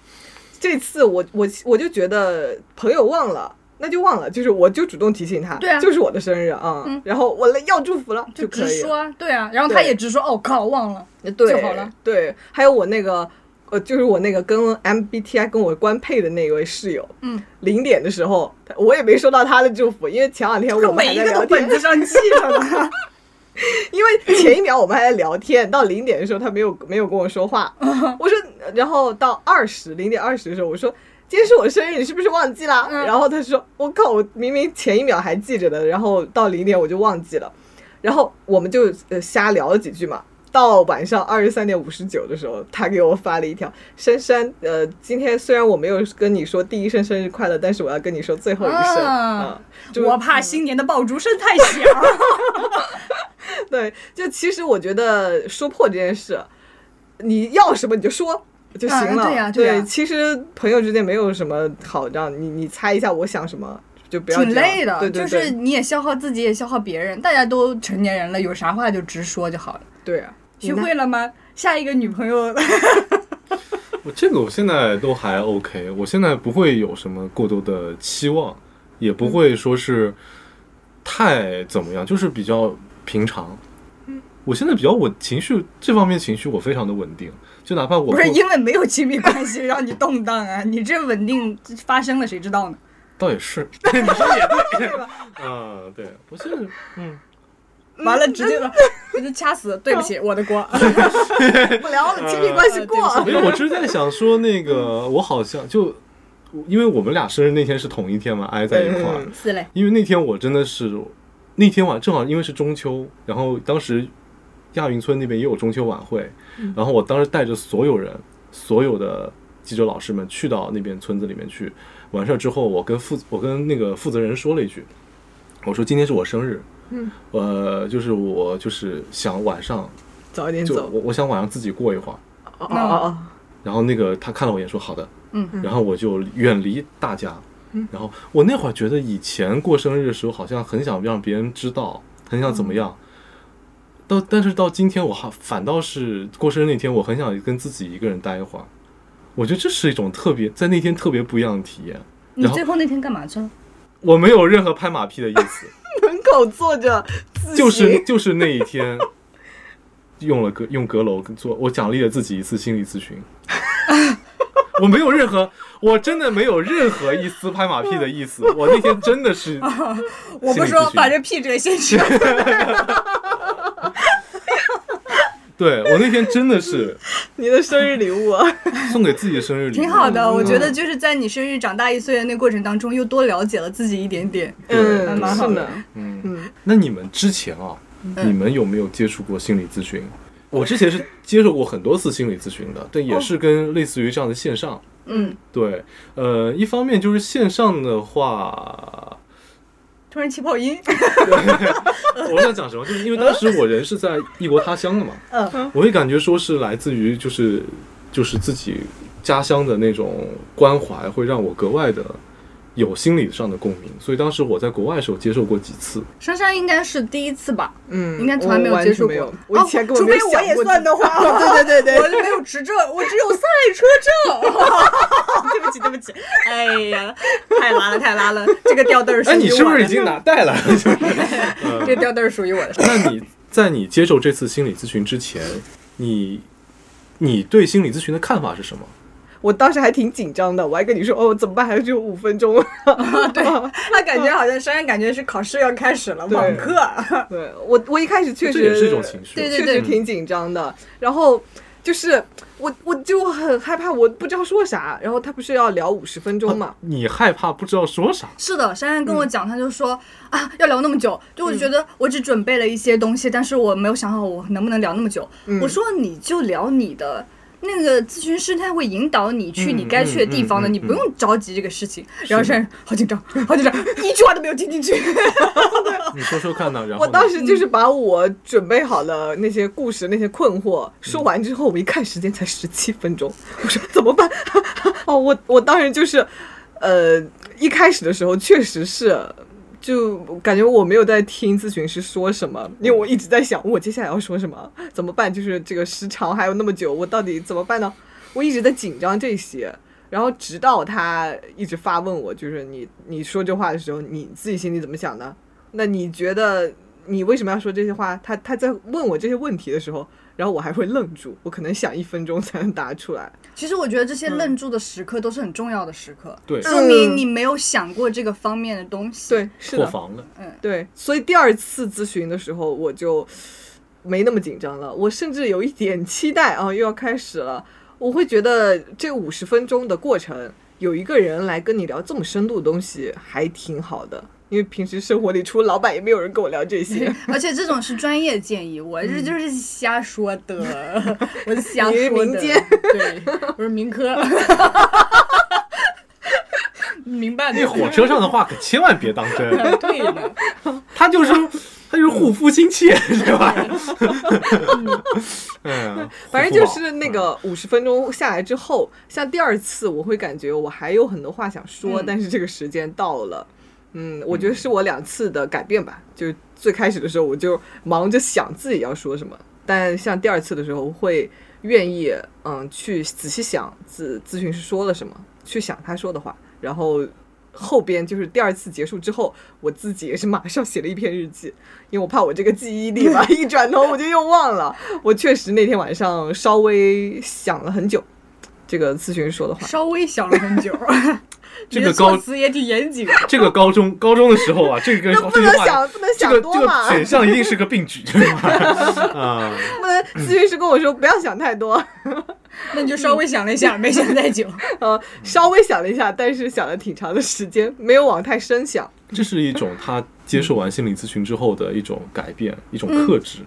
这次我我我就觉得朋友忘了。那就忘了，就是我就主动提醒他，对啊就是我的生日啊，嗯然后我来要祝福了就可以了，直说啊，对啊，然后他也直说，哦靠，忘了。对就好了对，还有我那个呃，就是我那个跟 MBTI 跟我官配的那位室友，嗯，零点的时候，我也没收到他的祝福，因为前两天我们每还在聊一个都本天，子上记着呢。因为前一秒我们还在聊天，到零点的时候他没有没有跟我说话，我说，然后到二十零点二十的时候，我说。今天是我生日，你是不是忘记了？嗯然后他说：“我靠，我明明前一秒还记着的，然后到零点我就忘记了。”然后我们就呃瞎聊了几句嘛。到晚上二十三点五十九的时候，他给我发了一条：“珊珊，呃，今天虽然我没有跟你说第一声生日快乐，但是我要跟你说最后一声。啊嗯我怕新年的爆竹声太响。对，就其实我觉得说破这件事，你要什么你就说就行了。啊对呀对呀其实朋友之间没有什么好让你你猜一下我想什么，就不要挺累的，对对就是你也消耗自己，也消耗别人。大家都成年人了，有啥话就直说就好了。对啊。学会了吗？下一个女朋友 我这个我现在都还 OK，我现在不会有什么过多的期望，也不会说是太怎么样，就是比较平常。我现在比较稳，情绪这方面情绪我非常的稳定，就哪怕我不是因为没有亲密关系 让你动荡啊，你这稳定发生了谁知道呢？倒也是，你说也对，啊，对。我现在嗯，完了，直接直接掐死，对不起，我的锅。不聊了，亲密关系过。呃没有，我只是在想说那个，我好像就因为我们俩生日那天是同一天嘛，挨在一块儿。嗯，是嘞，因为那天我真的是那天晚正好因为是中秋，然后当时亚运村那边也有中秋晚会，然后我当时带着所有人，所有的记者老师们去到那边村子里面去，完事儿之后，我跟负我跟那个负责人说了一句，我说今天是我生日，嗯，呃，就是我就是想晚上早一点走。我我想晚上自己过一会儿。哦哦哦，然后那个他看了我一眼说好的，嗯，然后我就远离大家，然后我那会儿觉得以前过生日的时候好像很想让别人知道，很想怎么样，到但是到今天我还反倒是过生日那天我很想跟自己一个人待一会儿，我觉得这是一种特别在那天特别不一样的体验。你然后最后那天干嘛去了？我没有任何拍马屁的意思，门口坐着自就是就是那一天。用了阁用阁楼做，我奖励了自己一次心理咨询。我没有任何，我真的没有任何一丝拍马屁的意思。我那天真的是，我不说，把这屁这个先去。对我那天真的是 你的生日礼物啊。送给自己的生日礼物，挺好的，我觉嗯得就是在你生日长大一岁的那过程当中，又多了解了自己一点点。对嗯，蛮好的。嗯嗯，那你们之前啊，嗯你们有没有接触过心理咨询？我之前是接受过很多次心理咨询的，但也是跟类似于这样的线上。嗯，对，呃，一方面就是线上的话，突然起泡音。我想讲什么，就是因为当时我人是在异国他乡的嘛，嗯，我会感觉说是来自于就是就是自己家乡的那种关怀，会让我格外的有心理上的共鸣。所以当时我在国外的时候接受过几次，珊珊应该是第一次吧？嗯，应该从来没有接受过。我以前根本没有哦除非我也算的话，对对对对我就，没有执证，我只有赛车证。对不起，对不起，哎呀，太拉了，太拉了，这个吊带儿属于哎，我的。你是不是已经拿带了？这个吊带儿属于我的？那你在你接受这次心理咨询之前，你你对心理咨询的看法是什么？我当时还挺紧张的，我还跟你说哦，怎么办？还只有五分钟。对他感觉好像珊珊感觉是考试要开始了，网课。对我，我一开始确实这也是一种情绪。对对确实挺紧张的。然后就是我，我就很害怕，我不知道说啥。然后他不是要聊五十分钟嘛？你害怕不知道说啥，是的，珊珊跟我讲，他就说、啊，要聊那么久，就我觉得我只准备了一些东西，但是我没有想好我能不能聊那么久。我说你就聊你的。那个咨询师他会引导你去嗯你该去的地方的，嗯嗯你不用着急这个事情。然后珊珊好紧张，好紧张，一句话都没有听进去。你说说看呢？然后我当时就是把我准备好了那些故事、那些困惑说完之后，我一看时间才十七分钟，我说怎么办？哦，我我当时就是，呃，一开始的时候确实是。就感觉我没有在听咨询师说什么，因为我一直在想我接下来要说什么，怎么办？就是这个时长还有那么久，我到底怎么办呢？我一直在紧张这些，然后直到他一直发问我，就是你你说这话的时候，你自己心里怎么想的？那你觉得你为什么要说这些话？他他在问我这些问题的时候，然后我还会愣住，我可能想一分钟才能答出来。其实我觉得这些愣住的时刻都是很重要的时刻，对，说明你没有想过这个方面的东西。对，是的，破防了。对，所以第二次咨询的时候我就没那么紧张了，我甚至有一点期待啊，又要开始了。我会觉得这五十分钟的过程，有一个人来跟你聊这么深度的东西，还挺好的。因为平时生活里除了老板，也没有人跟我聊这些。而且这种是专业建议，我这就是瞎说的，我是瞎说的。民间对，我是民科。明白的。那火车上的话可千万别当真，对的，他就是他就是护肤心切，对吧？嗯，反正就是那个五十分钟下来之后，像第二次我会感觉我还有很多话想说，嗯但是这个时间到了。嗯，我觉得是我两次的改变吧。就是最开始的时候，我就忙着想自己要说什么，但像第二次的时候，会愿意嗯去仔细想咨咨询师说了什么，去想他说的话，然后后边就是第二次结束之后，我自己也是马上写了一篇日记，因为我怕我这个记忆力吧，一转头我就又忘了。我确实那天晚上稍微想了很久，这个咨询师说的话。稍微想了很久。这个高措辞也挺严谨。这个高中高中的时候啊，这个那不这句话能想，不能想这个这个多嘛，选项一定是个病句，对吧？啊，不能咨询师跟我说不要想太多，那你就稍微想了一下，没想太久。呃，稍微想了一下，但是想了挺长的时间，没有往太深想。这是一种他接受完心理咨询之后的一种改变，一种克制。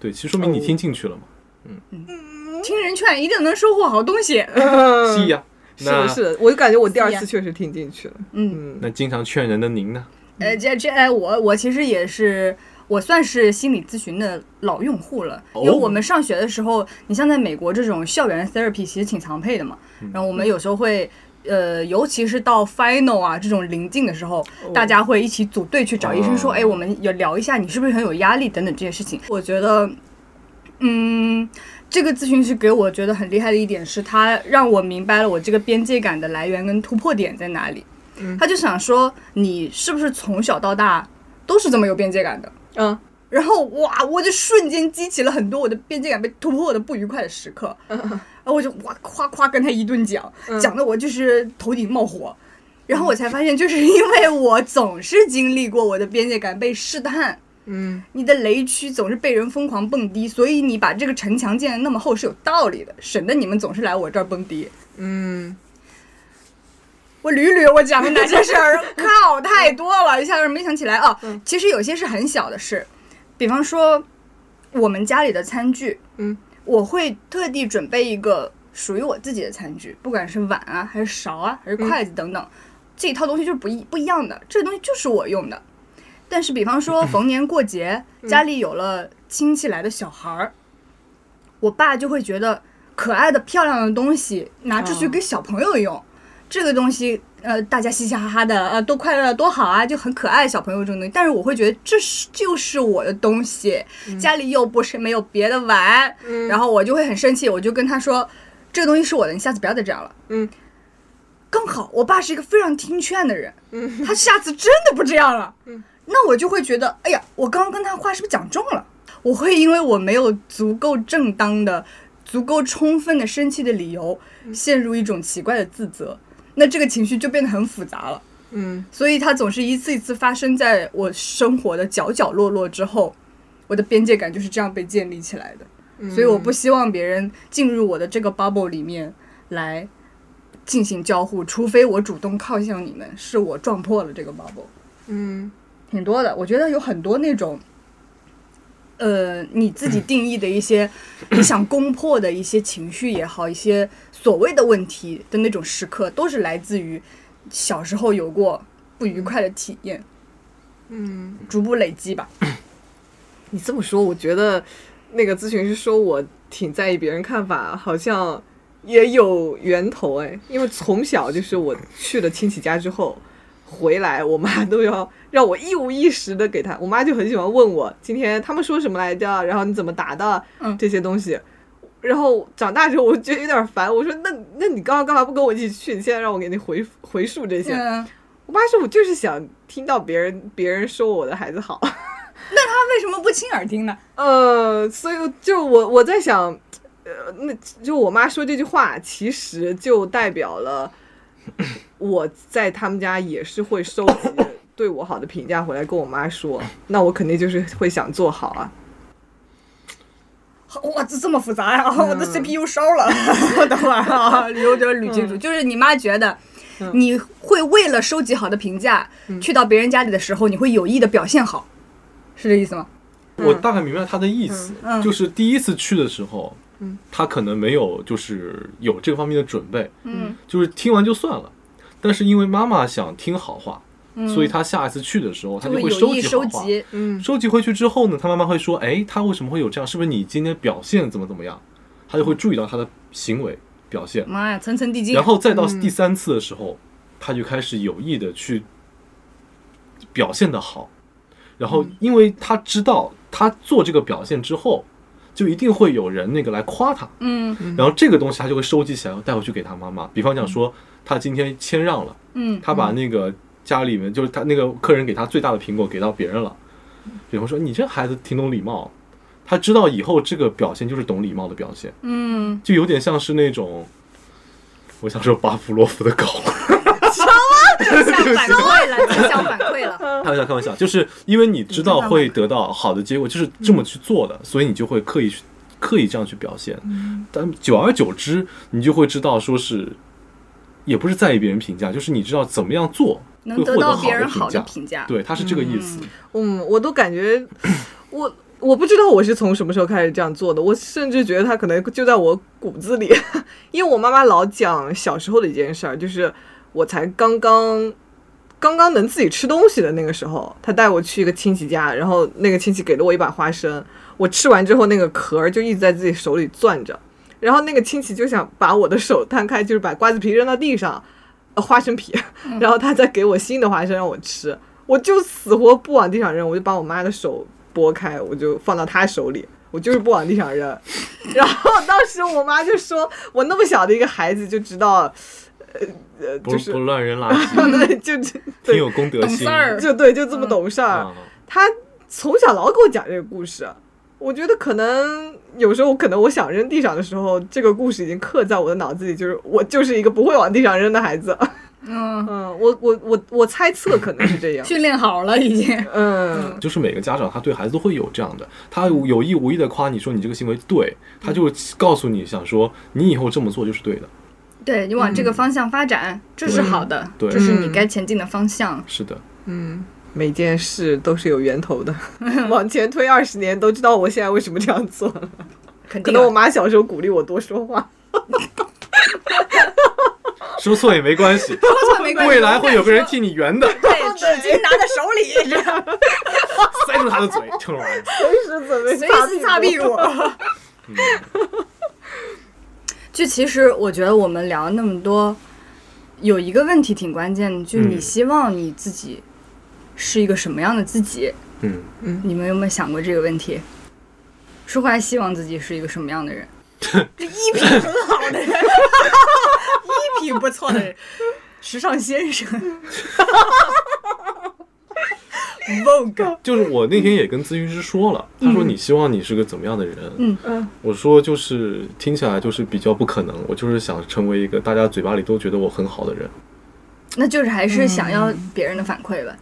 对，其实说明你听进去了嘛。嗯听人劝一定能收获好东西。是呀，是的，是的，我就感觉我第二次确实听进去了。嗯，嗯那经常劝人的您呢？呃，这这哎，我我其实也是，我算是心理咨询的老用户了。因为哦我们上学的时候，你像在美国这种校园 therapy 其实挺常配的嘛。然后我们有时候会。呃，尤其是到 final 啊这种临近的时候，大家会一起组队去找医生说，哦哎，我们也聊一下你是不是很有压力等等这些事情。我觉得，嗯，这个咨询师给我觉得很厉害的一点是，他让我明白了我这个边界感的来源跟突破点在哪里。他就想说，你是不是从小到大都是这么有边界感的？嗯然后哇，我就瞬间激起了很多我的边界感被突破的不愉快的时刻，然后我就哇夸夸跟他一顿讲，讲的我就是头顶冒火。然后我才发现，就是因为我总是经历过我的边界感被试探，嗯你的雷区总是被人疯狂蹦迪，所以你把这个城墙建的那么厚是有道理的，省得你们总是来我这儿蹦迪。嗯我捋捋我讲的哪些事儿，靠，太多了，一下子没想起来啊。其实有些是很小的事，比方说我们家里的餐具，嗯，我会特地准备一个属于我自己的餐具，不管是碗啊，还是勺啊，还是筷子等等，这一套东西就是不一不一样的，这个东西就是我用的。但是，比方说 逢年过节，家里有了亲戚来的小孩儿，我爸就会觉得可爱的、漂亮的东西拿出去哦。给小朋友用，这个东西，呃，大家嘻嘻哈哈的，呃，多快乐多好啊，就很可爱。小朋友这种东西，但是我会觉得这是就是我的东西，家里又不是没有别的玩，嗯。然后我就会很生气，我就跟他说，这个东西是我的，你下次不要再这样了。嗯，刚好我爸是一个非常听劝的人，嗯。他下次真的不这样了，那我就会觉得，哎呀，我刚刚跟他话是不是讲重了？我会因为我没有足够正当的、足够充分的生气的理由，陷入一种奇怪的自责，那这个情绪就变得很复杂了。嗯所以它总是一次一次发生在我生活的角角落落之后，我的边界感就是这样被建立起来的。所以我不希望别人进入我的这个 bubble 里面来进行交互，除非我主动靠向你们，是我撞破了这个 bubble。嗯挺多的，我觉得有很多那种，呃，你自己 定义的一些你想攻破的一些情绪也好，一些所谓的问题的那种时刻，都是来自于小时候有过不愉快的体验，嗯，逐步累积吧。你这么说，我觉得那个咨询师说我挺在意别人看法，好像也有源头哎，因为从小就是我去了亲戚家之后。回来，我妈都要让我一五一十的给她。我妈就很喜欢问我今天他们说什么来着，然后你怎么答的，嗯这些东西。然后长大之后，我觉得有点烦。我说那那你刚刚干嘛不跟我一起去？你现在让我给你回回述这些。嗯，我妈说我就是想听到别人别人说我的孩子好。那他为什么不亲耳听呢？呃，所以就我我在想，呃，那就我妈说这句话，其实就代表了我在他们家也是会收集对我好的评价回来跟我妈说，那我肯定就是会想做好啊。哇，这这么复杂呀、我的 CPU 烧了。等会儿啊，有点捋清楚，就是你妈觉得。你会为了收集好的评价，去到别人家里的时候，你会有意的表现好，是这意思吗？我大概明白他的意思，就是第一次去的时候，他可能没有就是有这个方面的准备，嗯就是听完就算了。但是因为妈妈想听好话，嗯，所以他下一次去的时候，他就会收集好话。集。嗯收集回去之后呢，他妈妈会说：“哎，他为什么会有这样？是不是你今天表现怎么怎么样？”他就会注意到他的行为表现，妈呀，层层递进。然后再到嗯第三次的时候，他就开始有意的去表现的好，然后因为他知道他做这个表现之后，就一定会有人那个来夸他，嗯然后这个东西他就会收集起来，带回去给他妈妈。比方讲说，他今天谦让了，嗯他把那个家里面就是他那个客人给他最大的苹果给到别人了，比方说你这孩子挺懂礼貌，他知道以后这个表现就是懂礼貌的表现，嗯，就有点像是那种，我想说巴甫洛夫的狗。正向反馈了，正向反馈了。开玩笑，开玩笑，就是因为你知道会得到好的结果，就是这么去做的，所以你就会刻意去刻意这样去表现。但久而久之，你就会知道，说是也不是在意别人评价，就是你知道怎么样做能得到别人。好的评价。对，他是这个意思。嗯，我都感觉我我不知道我是从什么时候开始这样做的，我甚至觉得他可能就在我骨子里，因为我妈妈老讲小时候的一件事儿，就是我才刚刚。刚刚能自己吃东西的那个时候，她带我去一个亲戚家，然后那个亲戚给了我一把花生，我吃完之后，那个壳儿就一直在自己手里攥着，然后那个亲戚就想把我的手摊开，就是把瓜子皮扔到地上，呃，花生皮，然后他再给我新的花生让我吃，我就死活不往地上扔，我就把我妈的手拨开，我就放到她手里，我就是不往地上扔。然后当时我妈就说，我那么小的一个孩子就知道，呃呃，就是不不乱扔垃圾，对，就就挺对，有公德心。就对，就这么懂事儿。啊。他从小老给我讲这个故事，我觉得可能有时候可能我想扔地上的时候，这个故事已经刻在我的脑子里，就是我就是一个不会往地上扔的孩子。嗯，嗯，我我我我猜测可能是这样。训练好了已经。嗯就是每个家长他对孩子都会有这样的，他有意无意的夸你说你这个行为对，他就告诉你想说你以后这么做就是对的。对你往这个方向发展，这是好的，对这是你该前进的方向。是的，嗯，每件事都是有源头的，往前推二十年都知道我现在为什么这样做了。肯定啊。可能我妈小时候鼓励我多说话。说错也没关系，说错没关系，未来会有个人替你圆的，对纸巾拿在手里，这 样塞住他的嘴，这种玩意儿。随时准备随时擦屁股。就其实我觉得我们聊那么多，有一个问题挺关键的，就你嗯。希望你自己是一个什么样的自己？嗯嗯，你们有没有想过这个问题？舒怀希望自己是一个什么样的人？这衣品很好的人，衣品不错的人，时尚先生，Vogue，就是我那天也跟咨询师说了，他说你希望你是个怎么样的人？嗯嗯我说就是听起来就是比较不可能，我就是想成为一个大家嘴巴里都觉得我很好的人。那就是还是想要别人的反馈吧，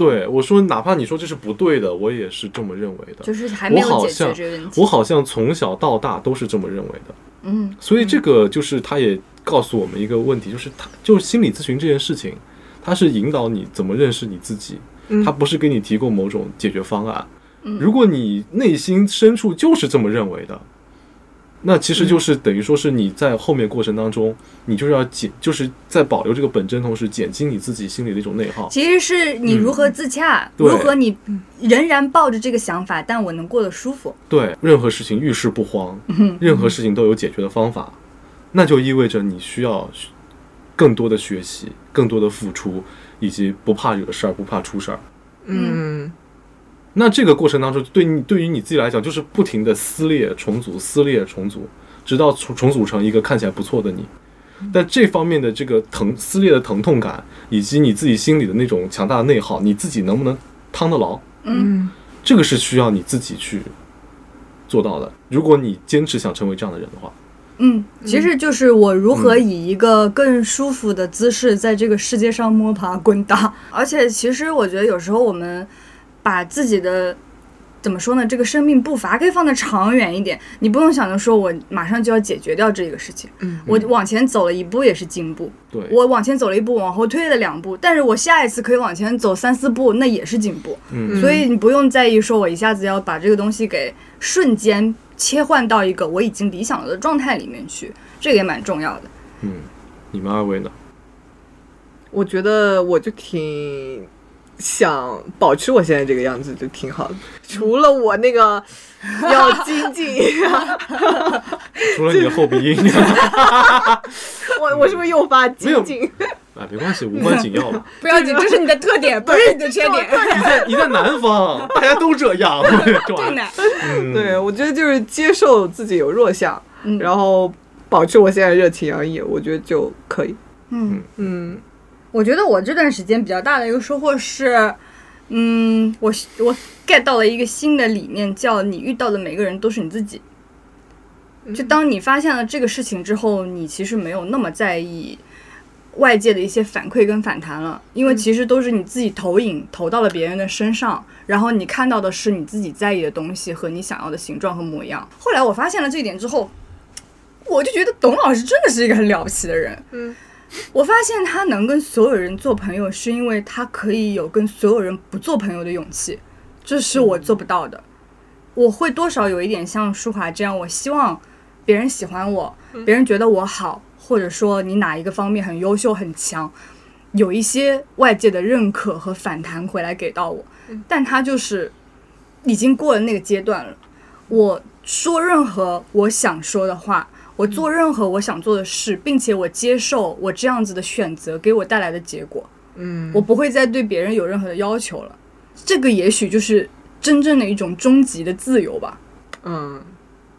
对我说，哪怕你说这是不对的，我也是这么认为的。就是还没有解决我好像这个问题。我好像从小到大都是这么认为的，嗯所以这个就是他也告诉我们一个问题，就是他就是心理咨询这件事情，他是引导你怎么认识你自己，嗯它不是给你提供某种解决方案。如果你内心深处就是这么认为的，那其实就是等于说是你在后面过程当中，你就是要减，就是在保留这个本真同时，减轻你自己心里的一种内耗。其实是你如何自洽，嗯如何你仍然抱着这个想法，但我能过得舒服。对，任何事情遇事不慌，嗯任何事情都有解决的方法，那就意味着你需要更多的学习，更多的付出，以及不怕惹事儿，不怕出事儿。嗯那这个过程当中，对你对于你自己来讲，就是不停的撕裂、重组、撕裂、重组，直到重重组成一个看起来不错的你。但这方面的这个疼撕裂的疼痛感，以及你自己心里的那种强大的内耗，你自己能不能趟得牢？嗯这个是需要你自己去做到的。如果你坚持想成为这样的人的话，嗯，其实就是我如何以一个更舒服的姿势在这个世界上摸爬滚打。而且，其实我觉得有时候我们把自己的怎么说呢，这个生命步伐可以放得长远一点。你不用想着说我马上就要解决掉这个事情，嗯我往前走了一步也是进步，对，我往前走了一步，往后退了两步，但是我下一次可以往前走三四步，那也是进步。嗯所以你不用在意说我一下子要把这个东西给瞬间切换到一个我已经理想了的状态里面去，这个也蛮重要的。嗯，你们二位呢？我觉得我就挺想保持我现在这个样子，就挺好的。除了我那个 要精进，除了你的后鼻音，我我是不是又发精进？啊，没关系，无关紧要吧。不要紧，这是你的特点，不是你的缺点。你在你在南方，大家都这样，对对，我觉得就是接受自己有弱项，嗯。然后保持我现在热情洋溢，我觉得就可以。嗯，嗯我觉得我这段时间比较大的一个收获是，嗯，我我 get 到了一个新的理念，叫你遇到的每个人都是你自己。就当你发现了这个事情之后，你其实没有那么在意外界的一些反馈跟反弹了，因为其实都是你自己投影投到了别人的身上，然后你看到的是你自己在意的东西和你想要的形状和模样。后来我发现了这一点之后，我就觉得董老师真的是一个很了不起的人。嗯，我发现他能跟所有人做朋友，是因为他可以有跟所有人不做朋友的勇气，这是我做不到的。我会多少有一点像舒华这样，我希望别人喜欢我，别人觉得我好，或者说你哪一个方面很优秀很强，有一些外界的认可和反弹回来给到我。但他就是已经过了那个阶段了。我说任何我想说的话，我做任何我想做的事，并且我接受我这样子的选择给我带来的结果。嗯，我不会再对别人有任何的要求了。这个也许就是真正的一种终极的自由吧。嗯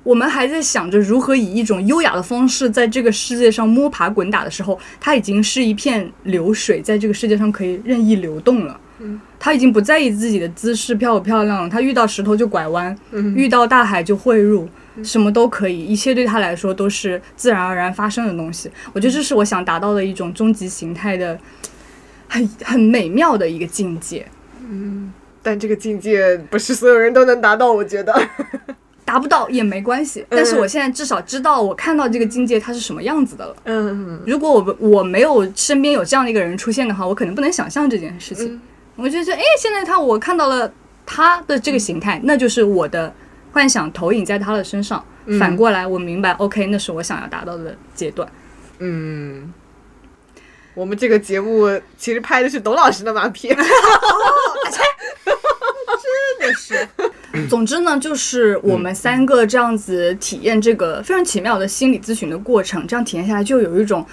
我们还在想着如何以一种优雅的方式在这个世界上摸爬滚打的时候，它已经是一片流水，在这个世界上可以任意流动了。嗯，他已经不在意自己的姿势漂不漂亮了，他遇到石头就拐弯，嗯遇到大海就汇入，什么都可以，一切对他来说都是自然而然发生的东西。我觉得这是我想达到的一种终极形态的很很美妙的一个境界。嗯但这个境界不是所有人都能达到，我觉得。达不到也没关系，但是我现在至少知道我看到这个境界它是什么样子的了。嗯如果我不我没有身边有这样的一个人出现的话，我可能不能想象这件事情。我就觉得，哎，现在他我看到了他的这个形态，那就是我的幻想投影在他的身上。反过来，我明白，OK，那是我想要达到的阶段。嗯，我们这个节目其实拍的是董老师的马屁。真的是。总之呢，就是我们三个这样子体验这个非常奇妙的心理咨询的过程，这样体验下来，就有一种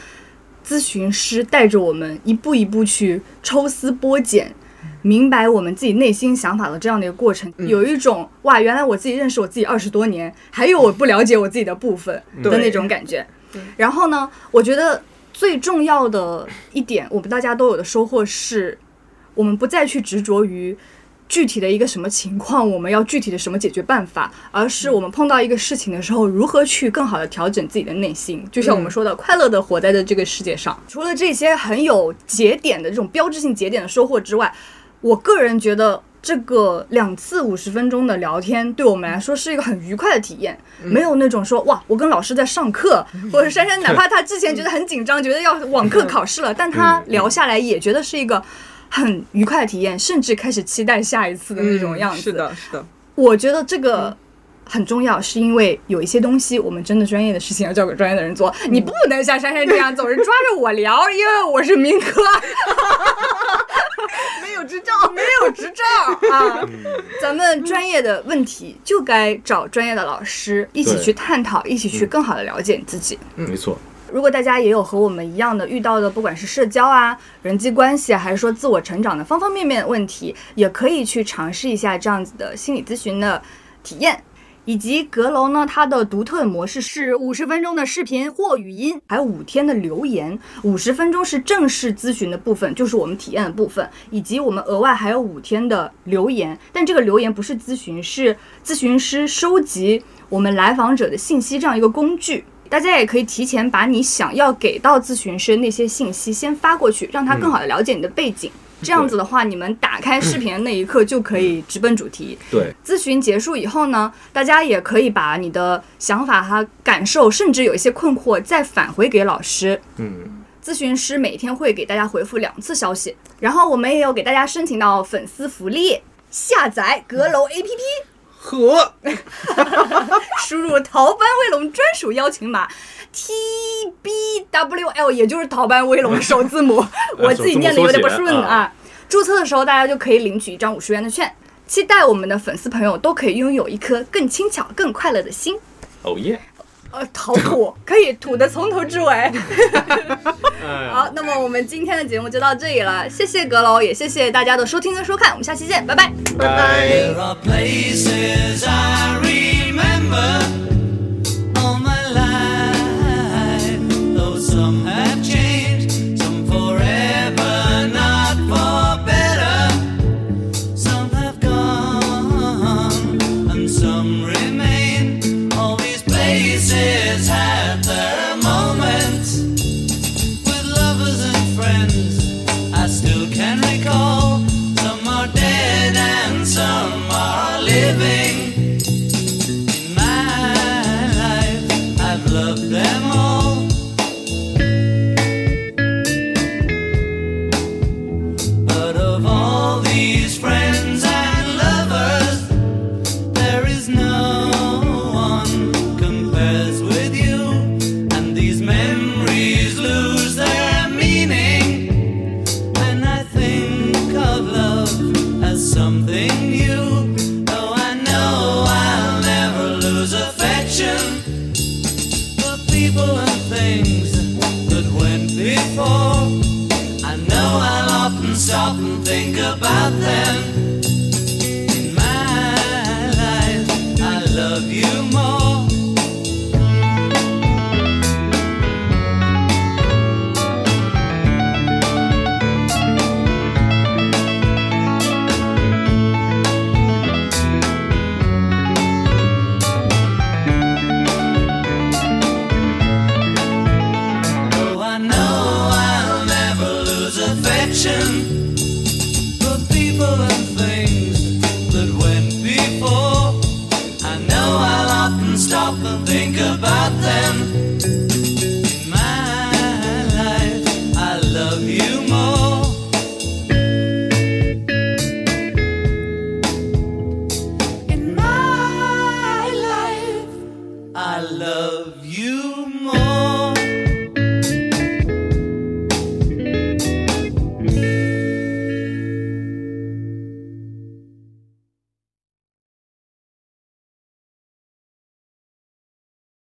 咨询师带着我们一步一步去抽丝剥茧。明白我们自己内心想法的这样的一个过程，有一种哇，原来我自己认识我自己二十多年，还有我不了解我自己的部分的那种感觉。然后呢，我觉得最重要的一点，我们大家都有的收获是，我们不再去执着于具体的一个什么情况，我们要具体的什么解决办法，而是我们碰到一个事情的时候，如何去更好的调整自己的内心。就像我们说的，快乐的活在的这个世界上。除了这些很有节点的这种标志性节点的收获之外，我个人觉得。这个两次五十分钟的聊天，对我们来说是一个很愉快的体验，没有那种说哇，我跟老师在上课，或者珊珊哪怕她之前觉得很紧张，觉得要网课考试了，但她聊下来也觉得是一个很愉快的体验，甚至开始期待下一次的那种样子。是的，是的。我觉得这个很重要，是因为有一些东西我们真的专业的事情要交给专业的人做，你不能像珊珊这样总是抓着我聊，因为我是民科，执照，没有执照啊。咱们专业的问题就该找专业的老师一起去探讨，一起去更好的了解你自己。没错，如果大家也有和我们一样的遇到的，不管是社交啊、人际关系啊，还是说自我成长的方方面面的问题，也可以去尝试一下这样子的心理咨询的体验。以及阁楼呢，它的独特模式是五十分钟的视频或语音，还有五天的留言。五十分钟是正式咨询的部分，就是我们体验的部分，以及我们额外还有五天的留言。但这个留言不是咨询，是咨询师收集我们来访者的信息这样一个工具。大家也可以提前把你想要给到咨询师那些信息先发过去，让他更好的了解你的背景。这样子的话，你们打开视频的那一刻就可以直奔主题。对，咨询结束以后呢，大家也可以把你的想法和感受，甚至有一些困惑再返回给老师。嗯，咨询师每天会给大家回复两次消息，然后我们也有给大家申请到粉丝福利，下载阁楼 APP，和，输入逃班威龙专属邀请码 TBWL，也就是逃班威龙的首字母，我自己念的有点不顺啊。注册的时候，大家就可以领取一张五十元的券。期待我们的粉丝朋友都可以拥有一颗更轻巧、更快乐的心。哦耶，呃，好土，可以土的从头至尾。哎，好，那么我们今天的节目就到这里了，谢谢阁楼，也谢谢大家的收听跟收看，我们下期见，拜拜。拜拜。